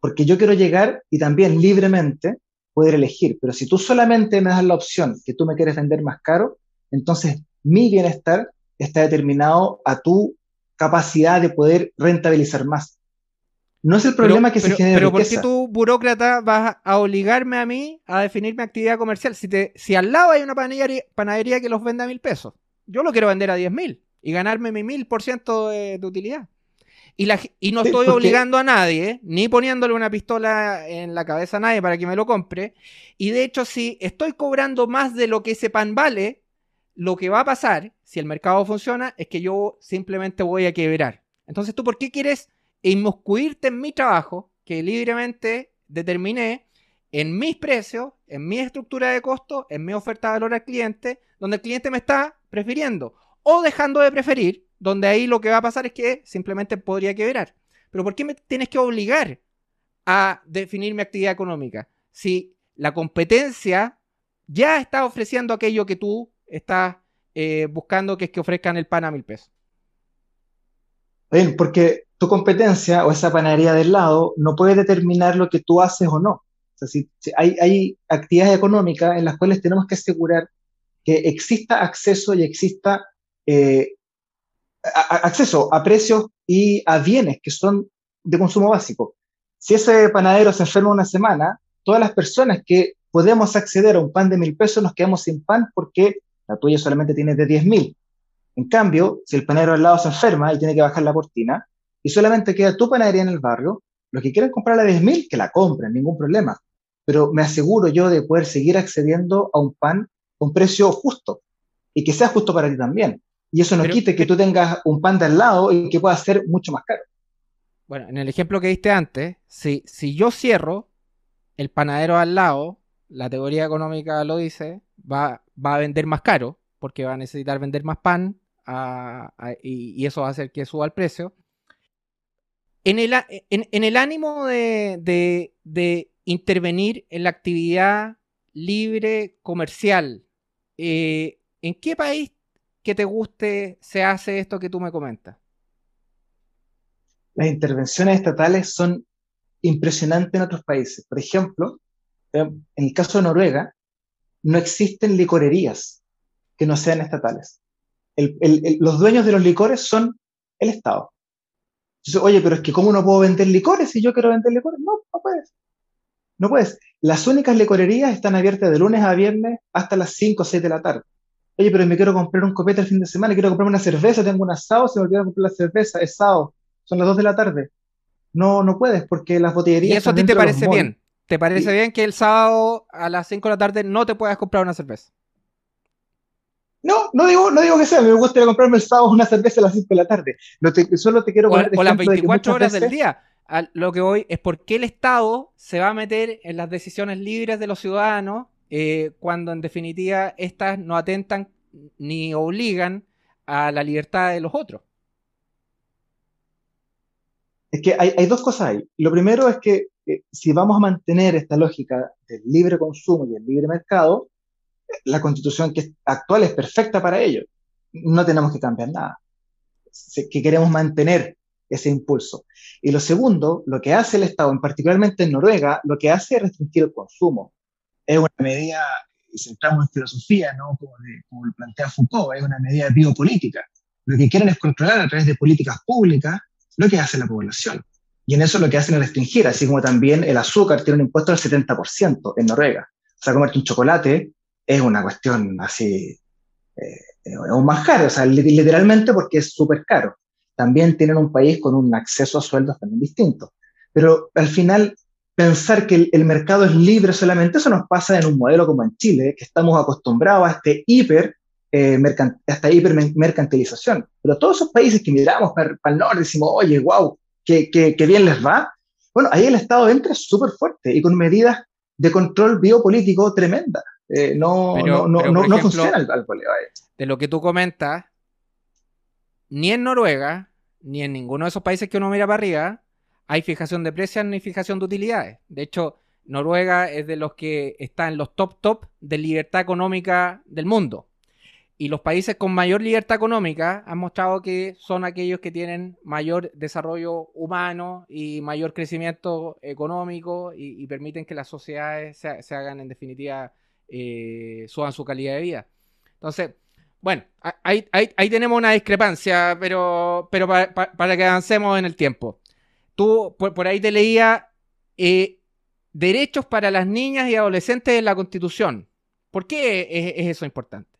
Porque yo quiero llegar y también libremente poder elegir. Pero si tú solamente me das la opción que tú me quieres vender más caro, entonces mi bienestar está determinado a tu capacidad de poder rentabilizar más. No es el problema que se genere Pero ¿por qué tú, burócrata, vas a obligarme a mí a definir mi actividad comercial? Si, te, si al lado hay una panadería, que los vende a mil pesos, yo lo quiero vender a diez mil y ganarme mi mil por ciento de utilidad. Y, no estoy obligando a nadie, ni poniéndole una pistola en la cabeza a nadie para que me lo compre. Y de hecho, si estoy cobrando más de lo que ese pan vale, lo que va a pasar, si el mercado funciona, es que yo simplemente voy a quebrar. Entonces, ¿tú por qué quieres inmiscuirte en mi trabajo, que libremente determiné en mis precios, en mi estructura de costo, en mi oferta de valor al cliente, donde el cliente me está prefiriendo o dejando de preferir donde ahí lo que va a pasar es que simplemente podría quebrar. Pero ¿por qué me tienes que obligar a definir mi actividad económica? Si la competencia ya está ofreciendo aquello que tú estás eh, buscando, que es que ofrezcan el pan a mil pesos. Bien, porque tu competencia o esa panadería del lado no puede determinar lo que tú haces o no. O sea, si, hay, actividades económicas en las cuales tenemos que asegurar que exista acceso y exista eh, acceso a precios y a bienes que son de consumo básico. Si ese panadero se enferma una semana, todas las personas que podemos acceder a un pan de mil pesos nos quedamos sin pan porque la tuya solamente tiene de diez mil. En cambio, si el panadero al lado se enferma y tiene que bajar la cortina y solamente queda tu panadería en el barrio, los que quieran comprar la de mil, que la compren, ningún problema. Pero me aseguro yo de poder seguir accediendo a un pan con precio justo y que sea justo para ti también. Y eso no quite que tú tengas un pan de al lado y que pueda ser mucho más caro. Bueno, en el ejemplo que diste antes, si, si yo cierro, el panadero al lado, la teoría económica lo dice, va, va a vender más caro, porque va a necesitar vender más pan y, eso va a hacer que suba el precio. En el, ánimo de, intervenir en la actividad libre comercial, eh, ¿en qué país que te guste se hace esto que tú me comentas? Las intervenciones estatales son impresionantes en otros países. Por ejemplo, em, en el caso de Noruega, no existen licorerías que no sean estatales. los dueños de los licores son el Estado. Entonces, oye, pero es que ¿cómo no puedo vender licores si yo quiero vender licores? No, no puedes. No puedes. Las únicas licorerías están abiertas de lunes a viernes hasta las 5 o 6 de la tarde. Oye, pero me quiero comprar un copete el fin de semana, quiero comprarme una cerveza, tengo un asado, se me olvidó comprar la cerveza, es sábado, son las 2 de la tarde. No, no puedes, porque las botillerías. ¿Y eso a ti te parece bien? ¿Te parece bien que el sábado a las 5 de la tarde no te puedas comprar una cerveza? No, no digo, no digo que sea, me gustaría comprarme el sábado una cerveza a las 5 de la tarde. solo te quiero o, o las 24 horas del día. lo que voy es por qué el Estado se va a meter en las decisiones libres de los ciudadanos eh, cuando en definitiva estas no atentan ni obligan a la libertad de los otros. Es que hay, dos cosas ahí. Lo primero es que eh, si vamos a mantener esta lógica del libre consumo y el libre mercado, la constitución que actual es perfecta para ello. No tenemos que cambiar nada. Que queremos mantener ese impulso. Y lo segundo, lo que hace el Estado, en particularmente en Noruega, lo que hace es restringir el consumo. Es una medida, y si entramos en filosofía, ¿no? como, como lo plantea Foucault, es una medida biopolítica. Lo que quieren es controlar a través de políticas públicas lo que hace la población. Y en eso lo que hacen es restringir, así como también el azúcar tiene un impuesto del 70% en Noruega. O sea, comerte un chocolate es una cuestión así, eh, es un manjar, o sea, literalmente porque es súper caro. También tienen un país con un acceso a sueldos también distinto. Pero al final, pensar que el, mercado es libre solamente, eso nos pasa en un modelo como en Chile, que estamos acostumbrados a este hiper, eh, esta hipermercantilización. Pero todos esos países que miramos para, el norte decimos, oye, wow, qué, qué, bien les va. Bueno, ahí el Estado entra súper fuerte y con medidas de control biopolítico tremendas. Eh, no, no, no, no, funciona el, De lo que tú comentas, ni en Noruega, ni en ninguno de esos países que uno mira para arriba, hay fijación de precios ni fijación de utilidades. De hecho, Noruega es de los que está en los top top de libertad económica del mundo. Y los países con mayor libertad económica han mostrado que son aquellos que tienen mayor desarrollo humano y mayor crecimiento económico y, permiten que las sociedades se hagan en definitiva eh, su calidad de vida. Entonces, bueno, ahí, tenemos una discrepancia, pero, pero para, que avancemos en el tiempo. Tú, por, ahí te leía eh, derechos para las niñas y adolescentes en la Constitución. ¿Por qué es, eso importante?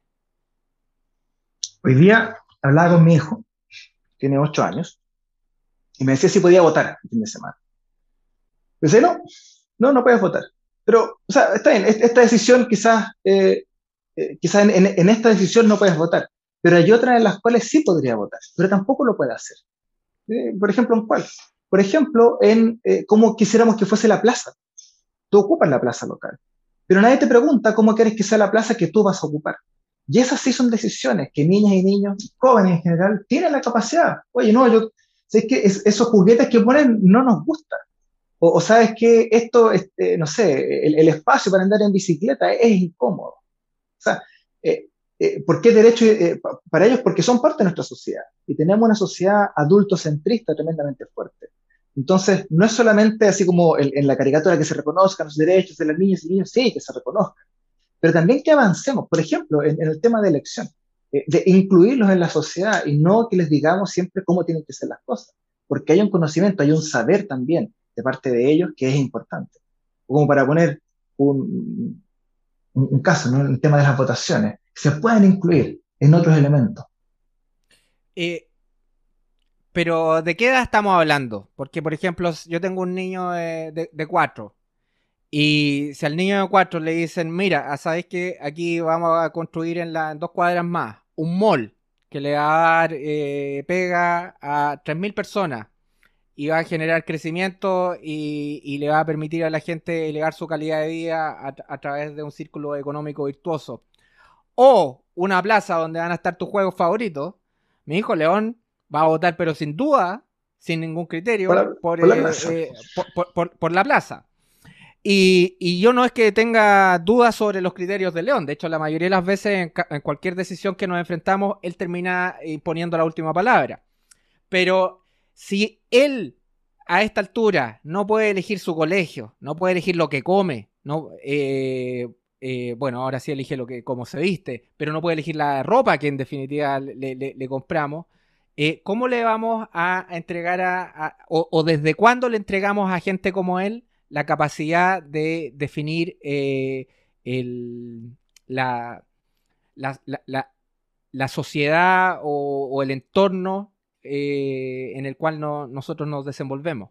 Hoy día hablaba con mi hijo, tiene ocho años, y me decía si podía votar el fin de semana. Dice, no, no, no puedes votar. Pero, o sea, está bien, esta decisión quizás, eh, eh, quizás en, esta decisión no puedes votar, pero hay otras en las cuales sí podría votar, pero tampoco lo puede hacer. Eh, por ejemplo, ¿en cuál? Por ejemplo, en cómo quisiéramos que fuese la plaza. Tú ocupas la plaza local, pero nadie te pregunta cómo quieres que sea la plaza que tú vas a ocupar. Y esas sí son decisiones que niñas y niños, jóvenes en general, tienen la capacidad. Oye, no, yo sé que esos juguetes que ponen no nos gustan. O, sabes que esto, este, no sé, el, espacio para andar en bicicleta es, incómodo. O sea, eh, eh, ¿por qué derecho eh, para ellos? Porque son parte de nuestra sociedad y tenemos una sociedad adultocentrista tremendamente fuerte. Entonces, no es solamente así como en, la caricatura que se reconozcan los derechos de las niñas y niños, sí, que se reconozcan, pero también que avancemos, por ejemplo, en, en el tema de elección, de incluirlos en la sociedad y no que les digamos siempre cómo tienen que ser las cosas, porque hay un conocimiento, hay un saber también parte de ellos que es importante. Como para poner un, un, caso, ¿no? el tema de las votaciones, se pueden incluir en otros elementos. Eh, pero, ¿de qué edad estamos hablando? Porque, por ejemplo, yo tengo un niño de, cuatro. Y si al niño de cuatro le dicen, mira, ah, ¿sabes que aquí vamos a construir en, las dos cuadras más un mall que le va a dar eh, pega a 3.000 personas y va a generar crecimiento y, le va a permitir a la gente elevar su calidad de vida a, través de un círculo económico virtuoso. O una plaza donde van a estar tus juegos favoritos. Mi hijo León va a votar, pero sin duda, sin ningún criterio, por, la, plaza. Y, yo no es que tenga dudas sobre los criterios de León. De hecho, la mayoría de las veces en, cualquier decisión que nos enfrentamos, él termina imponiendo la última palabra. Pero si él a esta altura no puede elegir su colegio, no puede elegir lo que come, no, eh, eh, bueno, ahora sí elige lo que, cómo se viste, pero no puede elegir la ropa que en definitiva le, compramos. Eh, ¿Cómo le vamos a, entregar a, o, desde cuándo le entregamos a gente como él la capacidad de definir eh, la, la, sociedad o, el entorno en el cual nosotros nos desenvolvemos?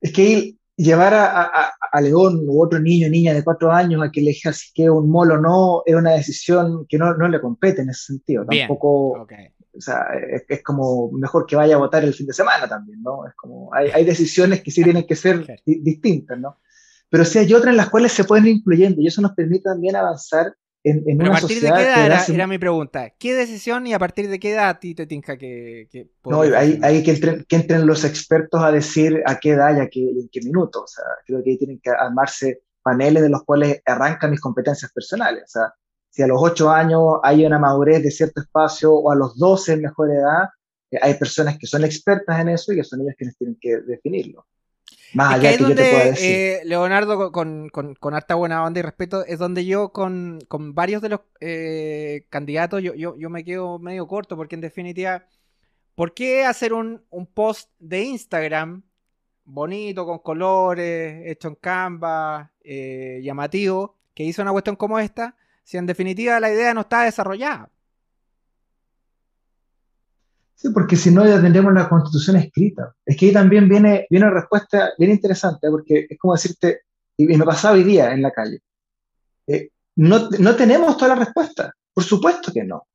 Es que llevar a, León u otro niño o niña de cuatro años a que elija si que un molo o no es una decisión que no, le compete en ese sentido. Tampoco, o sea, es, como mejor que vaya a votar el fin de semana también, ¿no? Es como, hay, decisiones que sí tienen que ser distintas, ¿no? Pero sí hay otras en las cuales se pueden ir incluyendo y eso nos permite también avanzar pero a partir de qué edad era, mi pregunta. ¿Qué decisión y a partir de qué edad a ti te tinca que... no, hay, hay que, entren, que, entren, los expertos a decir a qué edad y a qué, en qué minuto. O sea, creo que ahí tienen que armarse paneles de los cuales arrancan mis competencias personales. O sea, si a los 8 años hay una madurez de cierto espacio o a los 12 en mejor edad, eh, hay personas que son expertas en eso y que son ellas quienes tienen que definirlo. Más allá que, yo te pueda decir. Eh, Leonardo, con, con, harta buena onda y respeto, es donde yo con, varios de los eh, candidatos, yo, yo, me quedo medio corto, porque en definitiva, ¿por qué hacer un, post de Instagram bonito, con colores, hecho en Canva, eh, llamativo, que hizo una cuestión como esta, si en definitiva la idea no está desarrollada? Sí, porque si no ya tendremos la constitución escrita. Es que ahí también viene, viene una respuesta bien interesante, porque es como decirte, y me pasaba hoy día en la calle, eh, no, no tenemos toda la respuesta. Por supuesto que no.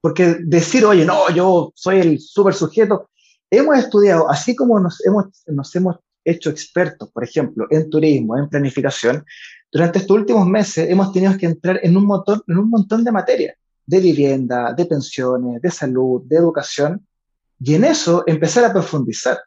Porque decir, oye, no, yo soy el super sujeto, hemos estudiado, así como nos hemos, nos hemos hecho expertos, por ejemplo, en turismo, en planificación, durante estos últimos meses hemos tenido que entrar en un montón, en un montón de materias, de vivienda, de pensiones, de salud, de educación, y en eso empezar a profundizar.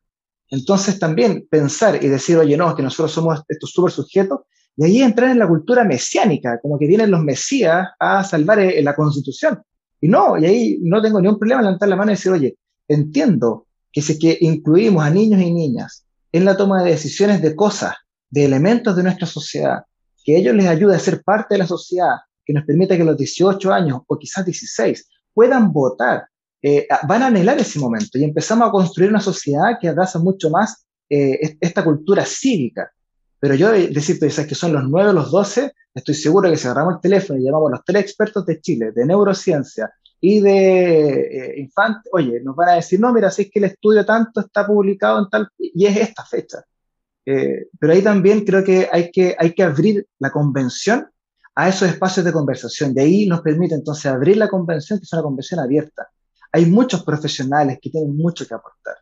Entonces también pensar y decir, oye, no, que nosotros somos estos super sujetos, y ahí entrar en la cultura mesiánica, como que vienen los mesías a salvar eh, la constitución. Y no, y ahí no tengo ningún problema en levantar la mano y decir, oye, entiendo que si que incluimos a niños y niñas en la toma de decisiones de cosas, de elementos de nuestra sociedad, que ellos les ayude a ser parte de la sociedad, que nos permita que los 18 años o quizás 16 puedan votar eh, van a anhelar ese momento y empezamos a construir una sociedad que abraza mucho más eh, esta cultura cívica. Pero yo decirte que son los 9 o los 12, estoy seguro que si agarramos el teléfono y llamamos a los tres expertos de Chile, de neurociencia y de eh, infante, oye, nos van a decir, no, mira, si es que el estudio tanto está publicado en tal, y es esta fecha. pero ahí también creo que hay, que hay que abrir la convención a esos espacios de conversación. De ahí nos permite entonces abrir la convención, que es una convención abierta, hay muchos profesionales que tienen mucho que aportar.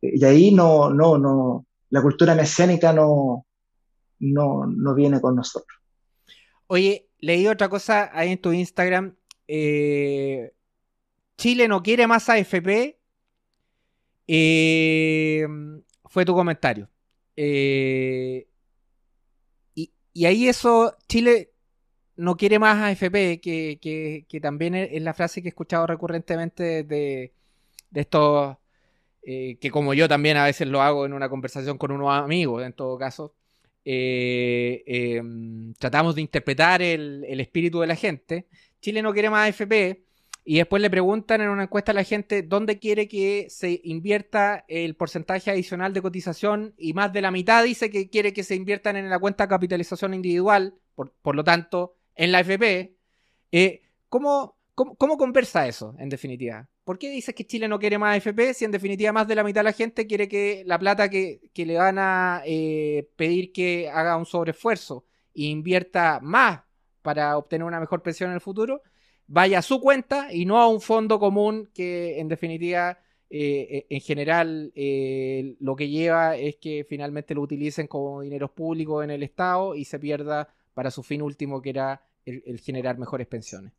Y ahí no, no, no, la cultura mesiánica no, no, no viene con nosotros. Oye, leí otra cosa ahí en tu Instagram. Eh, Chile no quiere más AFP. Eh, fue tu comentario. Eh, y, y, ahí eso, Chile no quiere más AFP, que, que, también es la frase que he escuchado recurrentemente de, de estos, eh, que como yo también a veces lo hago en una conversación con unos amigos, en todo caso, eh, em, tratamos de interpretar el, el, espíritu de la gente. Chile no quiere más AFP. Y después le preguntan en una encuesta a la gente dónde quiere que se invierta el porcentaje adicional de cotización y más de la mitad dice que quiere que se inviertan en la cuenta de capitalización individual, por, por lo tanto, en la FP, eh, ¿cómo, cómo, conversa eso, en definitiva? ¿Por qué dices que Chile no quiere más FP si en definitiva más de la mitad de la gente quiere que la plata que, le van a eh, pedir que haga un sobreesfuerzo e invierta más para obtener una mejor pensión en el futuro, vaya a su cuenta y no a un fondo común que en definitiva, eh, en general, lo que lleva es que finalmente lo utilicen como dineros públicos en el Estado y se pierda para su fin último, que era el, generar mejores pensiones.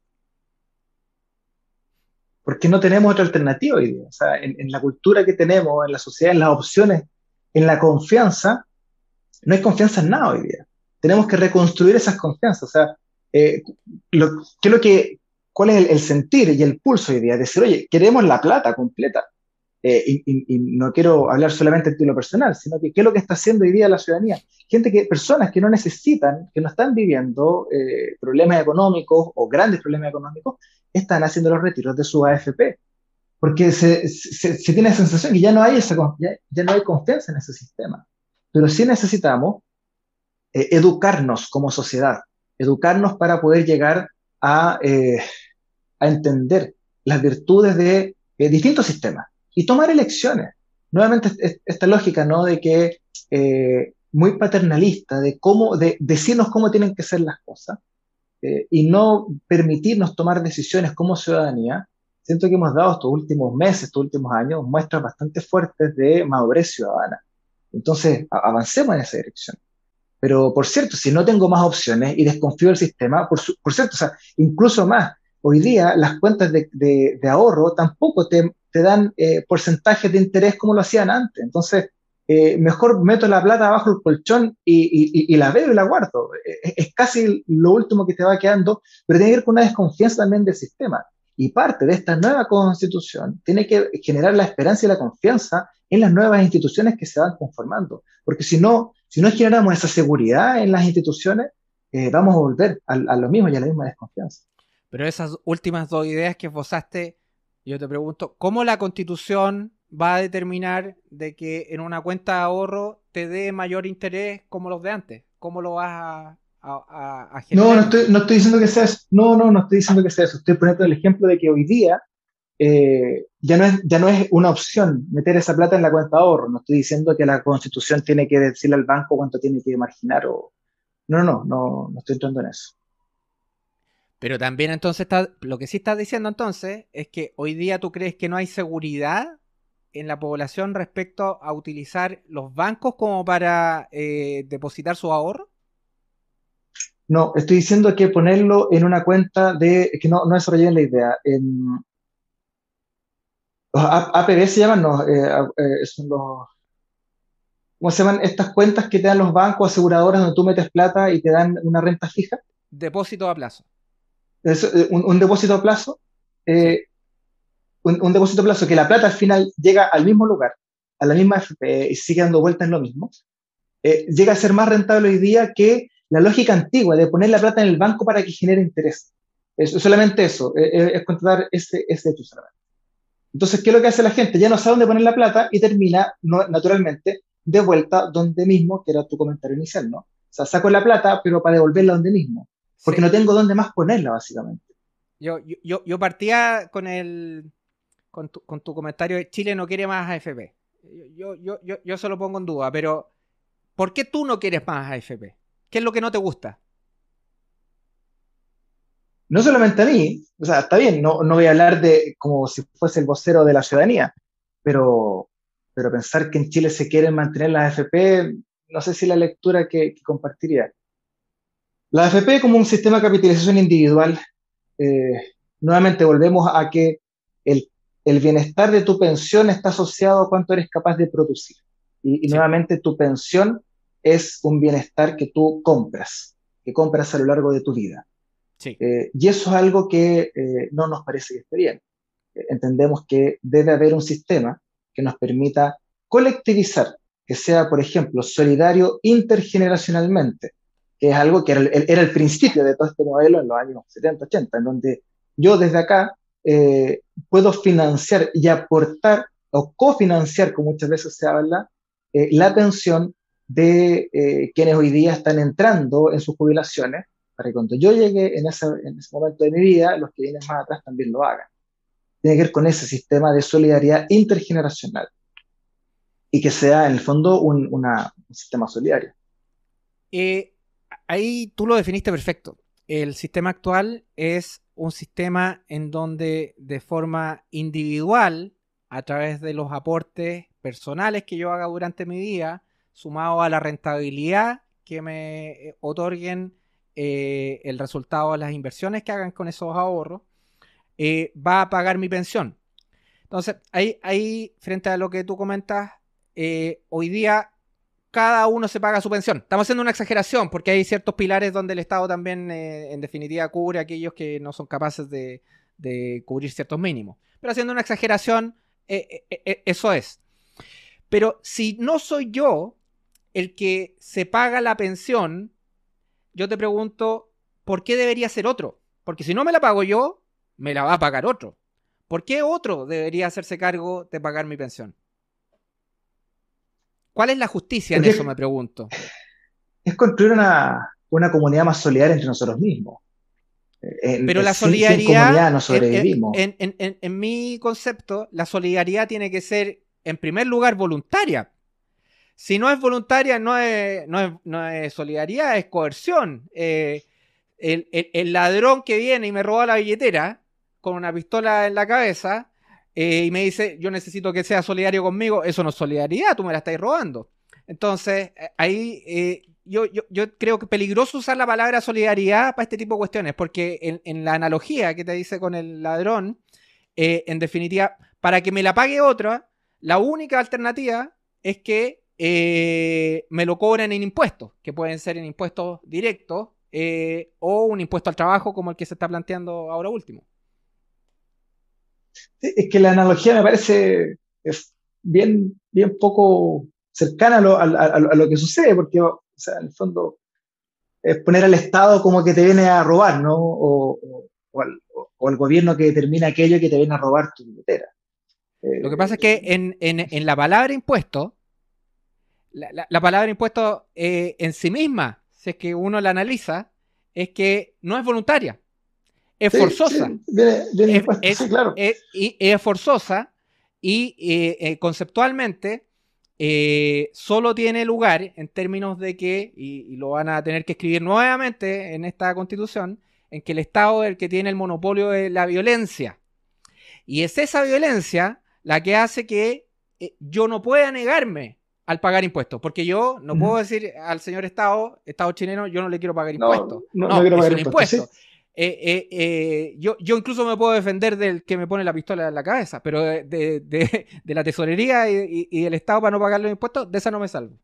Porque no tenemos otra alternativa hoy día. O sea, en, la cultura que tenemos, en la sociedad, en las opciones, en la confianza, no hay confianza en nada hoy día. Tenemos que reconstruir esas confianzas. O sea, eh, lo, que, ¿cuál es el, sentir y el pulso hoy día? Decir, oye, queremos la plata completa. Eh, y, no quiero hablar solamente en título personal, sino que qué es lo que está haciendo hoy día la ciudadanía. Gente que, personas que no necesitan, que no están viviendo eh, problemas económicos o grandes problemas económicos, están haciendo los retiros de su AFP. Porque se, se, tiene la sensación que ya no, hay esa, ya, no hay confianza en ese sistema. Pero sí necesitamos eh, educarnos como sociedad, educarnos para poder llegar a, a entender las virtudes de distintos sistemas y tomar elecciones. Nuevamente esta lógica, ¿no? De que eh, muy paternalista, de cómo, de decirnos cómo tienen que ser las cosas eh, y no permitirnos tomar decisiones como ciudadanía, siento que hemos dado estos últimos meses, estos últimos años, muestras bastante fuertes de madurez ciudadana. Entonces, avancemos en esa dirección. Pero, por cierto, si no tengo más opciones y desconfío del sistema, por, por cierto, o sea, incluso más, hoy día las cuentas de, de, de ahorro tampoco te, te dan eh, porcentajes de interés como lo hacían antes. Entonces, eh, mejor meto la plata abajo del colchón y, la veo y la guardo. Es, es, casi lo último que te va quedando, pero tiene que ver con una desconfianza también del sistema. Y parte de esta nueva constitución tiene que generar la esperanza y la confianza en las nuevas instituciones que se van conformando. Porque si no, si no generamos esa seguridad en las instituciones, eh, vamos a volver a, a, lo mismo y a la misma desconfianza. Pero esas últimas dos ideas que esbozaste yo te pregunto, ¿cómo la constitución va a determinar de que en una cuenta de ahorro te dé mayor interés como los de antes? ¿Cómo lo vas a, generar? No, no estoy, no estoy diciendo que sea eso. No, no, no estoy diciendo que sea eso. Estoy poniendo el ejemplo de que hoy día eh, ya, no es, ya no es una opción meter esa plata en la cuenta de ahorro. No estoy diciendo que la constitución tiene que decirle al banco cuánto tiene que marginar o... No, no, no, no estoy entrando en eso. Pero también entonces está, lo que sí estás diciendo entonces es que hoy día tú crees que no hay seguridad en la población respecto a utilizar los bancos como para eh, depositar su ahorro. No, estoy diciendo que ponerlo en una cuenta de, que no, no desarrollé la idea. En, los APB se llaman, no, eh, eh, son los, ¿cómo se llaman? Estas cuentas que te dan los bancos, aseguradoras, donde tú metes plata y te dan una renta fija. Depósito a plazo. Eh, un, depósito a plazo, eh, un, depósito a plazo que la plata al final llega al mismo lugar, a la misma FP y sigue dando vueltas en lo mismo, eh, llega a ser más rentable hoy día que la lógica antigua de poner la plata en el banco para que genere interés. Es solamente eso, es contratar ese, ese hecho solamente. Entonces, ¿qué es lo que hace la gente? Ya no sabe dónde poner la plata y termina, naturalmente, de vuelta donde mismo, que era tu comentario inicial, ¿no? O sea, saco la plata, pero para devolverla donde mismo porque no tengo dónde más ponerla, básicamente. Yo, yo, yo partía con el con tu, con tu comentario de Chile no quiere más AFP. Yo, yo, yo, yo se lo pongo en duda, pero ¿por qué tú no quieres más AFP? ¿Qué es lo que no te gusta? No solamente a mí, o sea, está bien, no, no voy a hablar de como si fuese el vocero de la ciudadanía, pero, pero pensar que en Chile se quieren mantener las AFP, no sé si la lectura que compartiría. La AFP como un sistema de capitalización individual, eh, nuevamente volvemos a que el, bienestar de tu pensión está asociado a cuánto eres capaz de producir. Y, nuevamente tu pensión es un bienestar que tú compras, que compras a lo largo de tu vida. Eh, y eso es algo que eh, no nos parece que esté bien. entendemos que debe haber un sistema que nos permita colectivizar, que sea, por ejemplo, solidario intergeneracionalmente, que es algo que era el, principio de todo este modelo en los años 70, 80, en donde yo desde acá eh, puedo financiar y aportar o cofinanciar, como muchas veces se habla, eh, la pensión de eh, quienes hoy día están entrando en sus jubilaciones, para que cuando yo llegue en ese, en ese momento de mi vida, los que vienen más atrás también lo hagan. Tiene que ver con ese sistema de solidaridad intergeneracional y que sea en el fondo un, una, un sistema solidario. Eh, ahí tú lo definiste perfecto. El sistema actual es un sistema en donde de forma individual, a través de los aportes personales que yo haga durante mi día, sumado a la rentabilidad que me eh, otorguen eh, el resultado de las inversiones que hagan con esos ahorros, eh, va a pagar mi pensión. Entonces, ahí, ahí frente a lo que tú comentas, hoy día cada uno se paga su pensión. Estamos haciendo una exageración porque hay ciertos pilares donde el Estado también, eh, en definitiva, cubre a aquellos que no son capaces de, cubrir ciertos mínimos. Pero haciendo una exageración, eh, eh, eso es. Pero si no soy yo el que se paga la pensión, yo te pregunto, ¿por qué debería ser otro? Porque si no me la pago yo, me la va a pagar otro. ¿Por qué otro debería hacerse cargo de pagar mi pensión? ¿Cuál es la justicia en eso, me pregunto? Es construir una, comunidad más solidaria entre nosotros mismos. Pero la solidaridad, no sobrevivimos. En, mi concepto, la solidaridad tiene que ser, en primer lugar, voluntaria. Si no es voluntaria, no es, no es, solidaridad, es coerción. Eh, el, ladrón que viene y me roba la billetera con una pistola en la cabeza eh, y me dice, yo necesito que sea solidario conmigo, eso no es solidaridad, tú me la estás robando. Entonces, eh, ahí eh, yo, yo, creo que es peligroso usar la palabra solidaridad para este tipo de cuestiones, porque en, la analogía que te dice con el ladrón, en definitiva, para que me la pague otra, la única alternativa es que me lo cobren en impuestos, que pueden ser en impuestos directos o un impuesto al trabajo como el que se está planteando ahora último es que la analogía me parece es bien, bien poco cercana a lo, que sucede, porque en el fondo es poner al Estado como que te viene a robar, ¿no? O, al, gobierno que determina aquello que te viene a robar tu billetera. lo que pasa es que en, la palabra impuesto, la, palabra impuesto eh, en sí misma, si es que uno la analiza, es que no es voluntaria es forzosa. es, claro. y es forzosa y eh, eh, conceptualmente eh, solo tiene lugar en términos de que, y, lo van a tener que escribir nuevamente en esta constitución, en que el Estado es el que tiene el monopolio de la violencia. Y es esa violencia la que hace que yo no pueda negarme al pagar impuestos, porque yo no puedo decir al señor Estado, Estado chileno, yo no le quiero pagar impuestos. No, no, quiero pagar impuestos. Eh, eh, eh, yo, yo, incluso me puedo defender del que me pone la pistola en la cabeza, pero de, la tesorería y, del Estado para no pagar los impuestos, de esa no me salvo.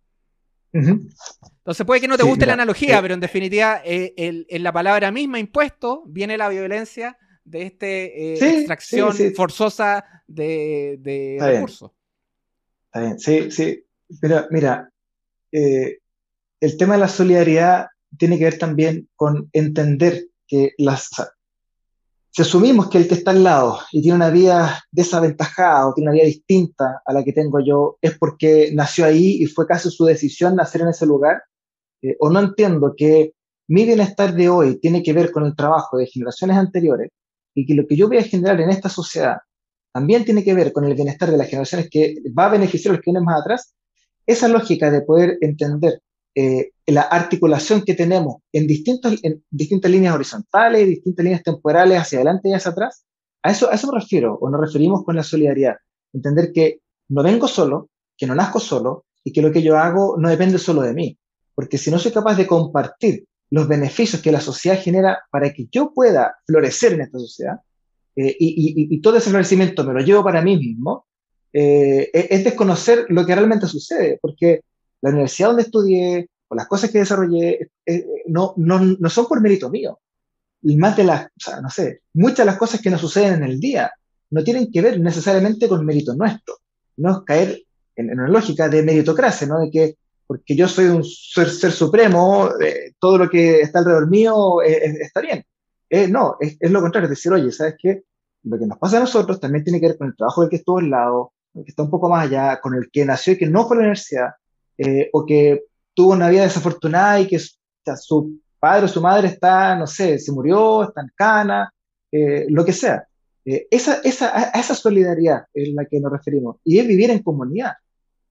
Entonces puede que no te guste la analogía, pero en definitiva, en la palabra misma impuesto viene la violencia de esta extracción forzosa de, recursos. Está bien, sí, sí. Pero mira, el tema de la solidaridad tiene que ver también con entender que las, si asumimos que el que está al lado y tiene una vida desaventajada o tiene una vida distinta a la que tengo yo, es porque nació ahí y fue casi su decisión nacer en ese lugar, eh, o no entiendo que mi bienestar de hoy tiene que ver con el trabajo de generaciones anteriores y que lo que yo voy a generar en esta sociedad también tiene que ver con el bienestar de las generaciones que va a beneficiar a los que vienen más atrás, esa lógica de poder entender eh, la articulación que tenemos en, distintos, en distintas líneas horizontales, distintas líneas temporales hacia adelante y hacia atrás, a eso, a eso me refiero, o nos referimos con la solidaridad. Entender que no vengo solo, que no nazco solo y que lo que yo hago no depende solo de mí. Porque si no soy capaz de compartir los beneficios que la sociedad genera para que yo pueda florecer en esta sociedad, eh, y, y, todo ese florecimiento me lo llevo para mí mismo, eh, es desconocer lo que realmente sucede, porque la universidad donde estudié o las cosas que desarrollé eh, eh, no, no, no, son por mérito mío. Y más de las, o sea, no sé, muchas de las cosas que nos suceden en el día no tienen que ver necesariamente con mérito nuestro. No es caer en, una lógica de meritocracia, ¿no? De que porque yo soy un ser, ser supremo, eh, todo lo que está alrededor mío está bien. no, es, es, lo contrario, es decir, oye, ¿sabes qué? Lo que nos pasa a nosotros también tiene que ver con el trabajo del que estuvo al lado, el que está un poco más allá, con el que nació y que no fue a la universidad, eh, o que tuvo una vida desafortunada y que su padre o su madre está, no sé, se murió, está en cana, eh, lo que sea. Eh, esa, esa, a esa solidaridad es la que nos referimos. Y es vivir en comunidad.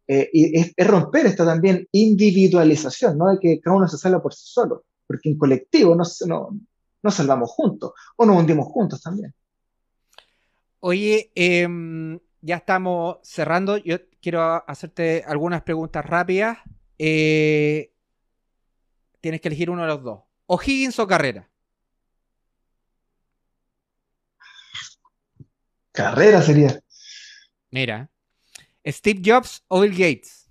y es, romper esta también individualización, ¿no? De que cada uno se salva por sí solo. Porque en colectivo nos, no, nos salvamos juntos o nos hundimos juntos también. Oye, em, ya estamos cerrando. Yo quiero hacerte algunas preguntas rápidas. Eh, tienes que elegir uno de los dos. O'Higgins o Carrera. Carrera sería. Mira. Steve Jobs o Bill Gates.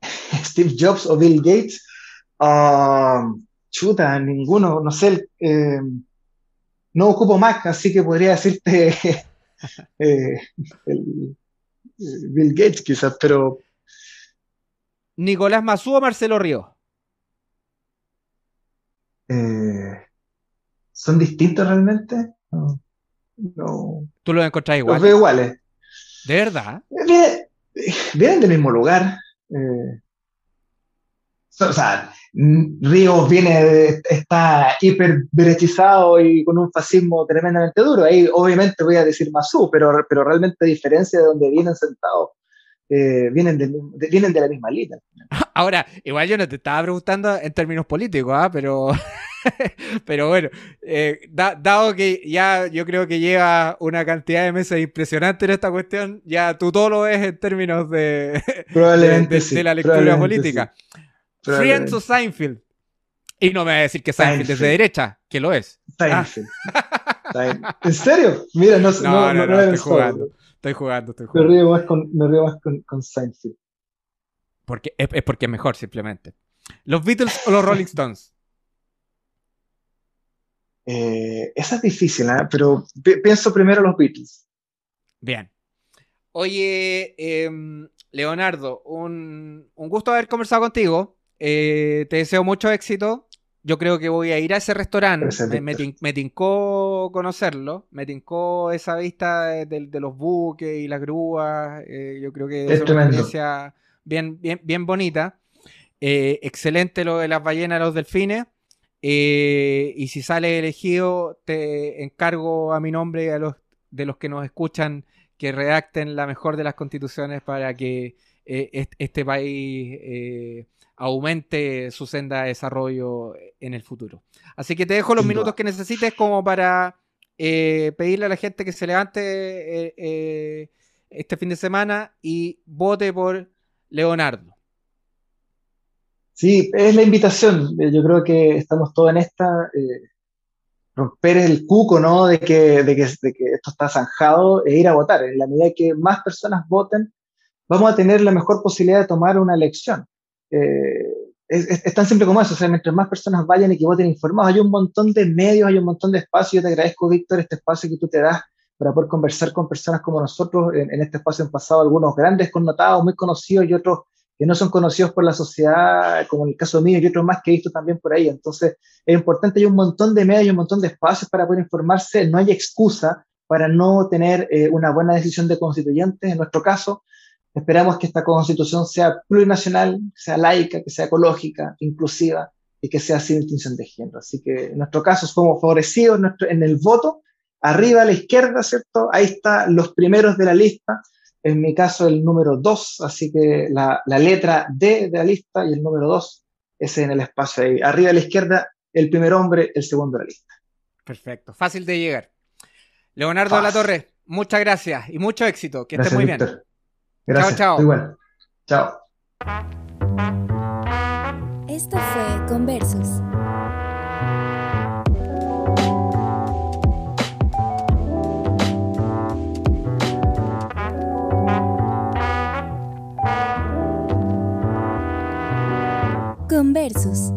Steve Jobs o Bill Gates. Ah, chuta, ninguno, no sé. Eh, no ocupo Mac, así que podría decirte eh, el, Bill Gates quizás, pero... Nicolás Mazú o Marcelo Ríos. ¿Son distintos realmente? No. ¿Tú los encontrás iguales? Los veo iguales. ¿De verdad? Vienen, del mismo lugar. Eh, o sea, Ríos viene, está hiper derechizado y con un fascismo tremendamente duro. Ahí obviamente voy a decir Masú, pero, pero realmente a diferencia de donde vienen sentados, eh, vienen, de, vienen de la misma línea. Ahora, igual yo no te estaba preguntando en términos políticos, ¿ah? pero Pero bueno, eh, dado que ya yo creo que lleva una cantidad de meses impresionante en esta cuestión, ya tú todo lo ves en términos de, de, la lectura política. Friends o Seinfeld. Y no me va a decir que Seinfeld, es de derecha, que lo es. Seinfeld. ¿En serio? Mira, no, no, no, no, estoy, jugando, estoy jugando. Estoy jugando, Me río más con, me río más con, con Seinfeld. Porque, es, es porque es mejor, simplemente. ¿Los Beatles o los Rolling Stones? Eh, esa es difícil, ¿eh? pero pienso primero los Beatles. Bien. Oye, em, Leonardo, un, gusto haber conversado contigo. Eh, te deseo mucho éxito. Yo creo que voy a ir a ese restaurante. Me, tincó conocerlo. Me tincó esa vista de, los buques y las grúas. yo creo que es, una experiencia bien, bien, bien bonita. excelente lo de las ballenas los delfines. Eh, y si sale elegido, te encargo a mi nombre y a los de los que nos escuchan que redacten la mejor de las constituciones para que eh, este país eh, aumente su senda de desarrollo en el futuro. Así que te dejo los minutos que necesites como para pedirle a la gente que se levante este fin de semana y vote por Leonardo. Sí, es la invitación. Eh, yo creo que estamos todos en esta. Eh, romper el cuco, ¿no? De que, de, que, de que, esto está zanjado e ir a votar. En la medida que más personas voten, vamos a tener la mejor posibilidad de tomar una elección. Eh, es, tan simple como eso. O sea, mientras más personas vayan y que voten informados, hay un montón de medios, hay un montón de espacios. Yo te agradezco, Víctor, este espacio que tú te das para poder conversar con personas como nosotros. En, en este espacio han pasado algunos grandes connotados, muy conocidos y otros que no son conocidos por la sociedad, como en el caso mío y otros más que he visto también por ahí. Entonces, es importante, hay un montón de medios, hay un montón de espacios para poder informarse, no hay excusa para no tener eh, una buena decisión de constituyentes. En nuestro caso, esperamos que esta constitución sea plurinacional, sea laica, que sea ecológica, inclusiva y que sea sin distinción de género. Así que en nuestro caso somos favorecidos en, nuestro, en el voto, arriba a la izquierda, ¿cierto? Ahí están los primeros de la lista, en mi caso el número 2, así que la, letra D de la lista y el número 2 es en el espacio ahí. Arriba a la izquierda, el primer hombre, el segundo de la lista. Perfecto, fácil de llegar. Leonardo la Torre, muchas gracias y mucho éxito. Que estés muy bien. Gracias. Chao, chao. bueno. Chao. Esto fue Conversos. Conversos.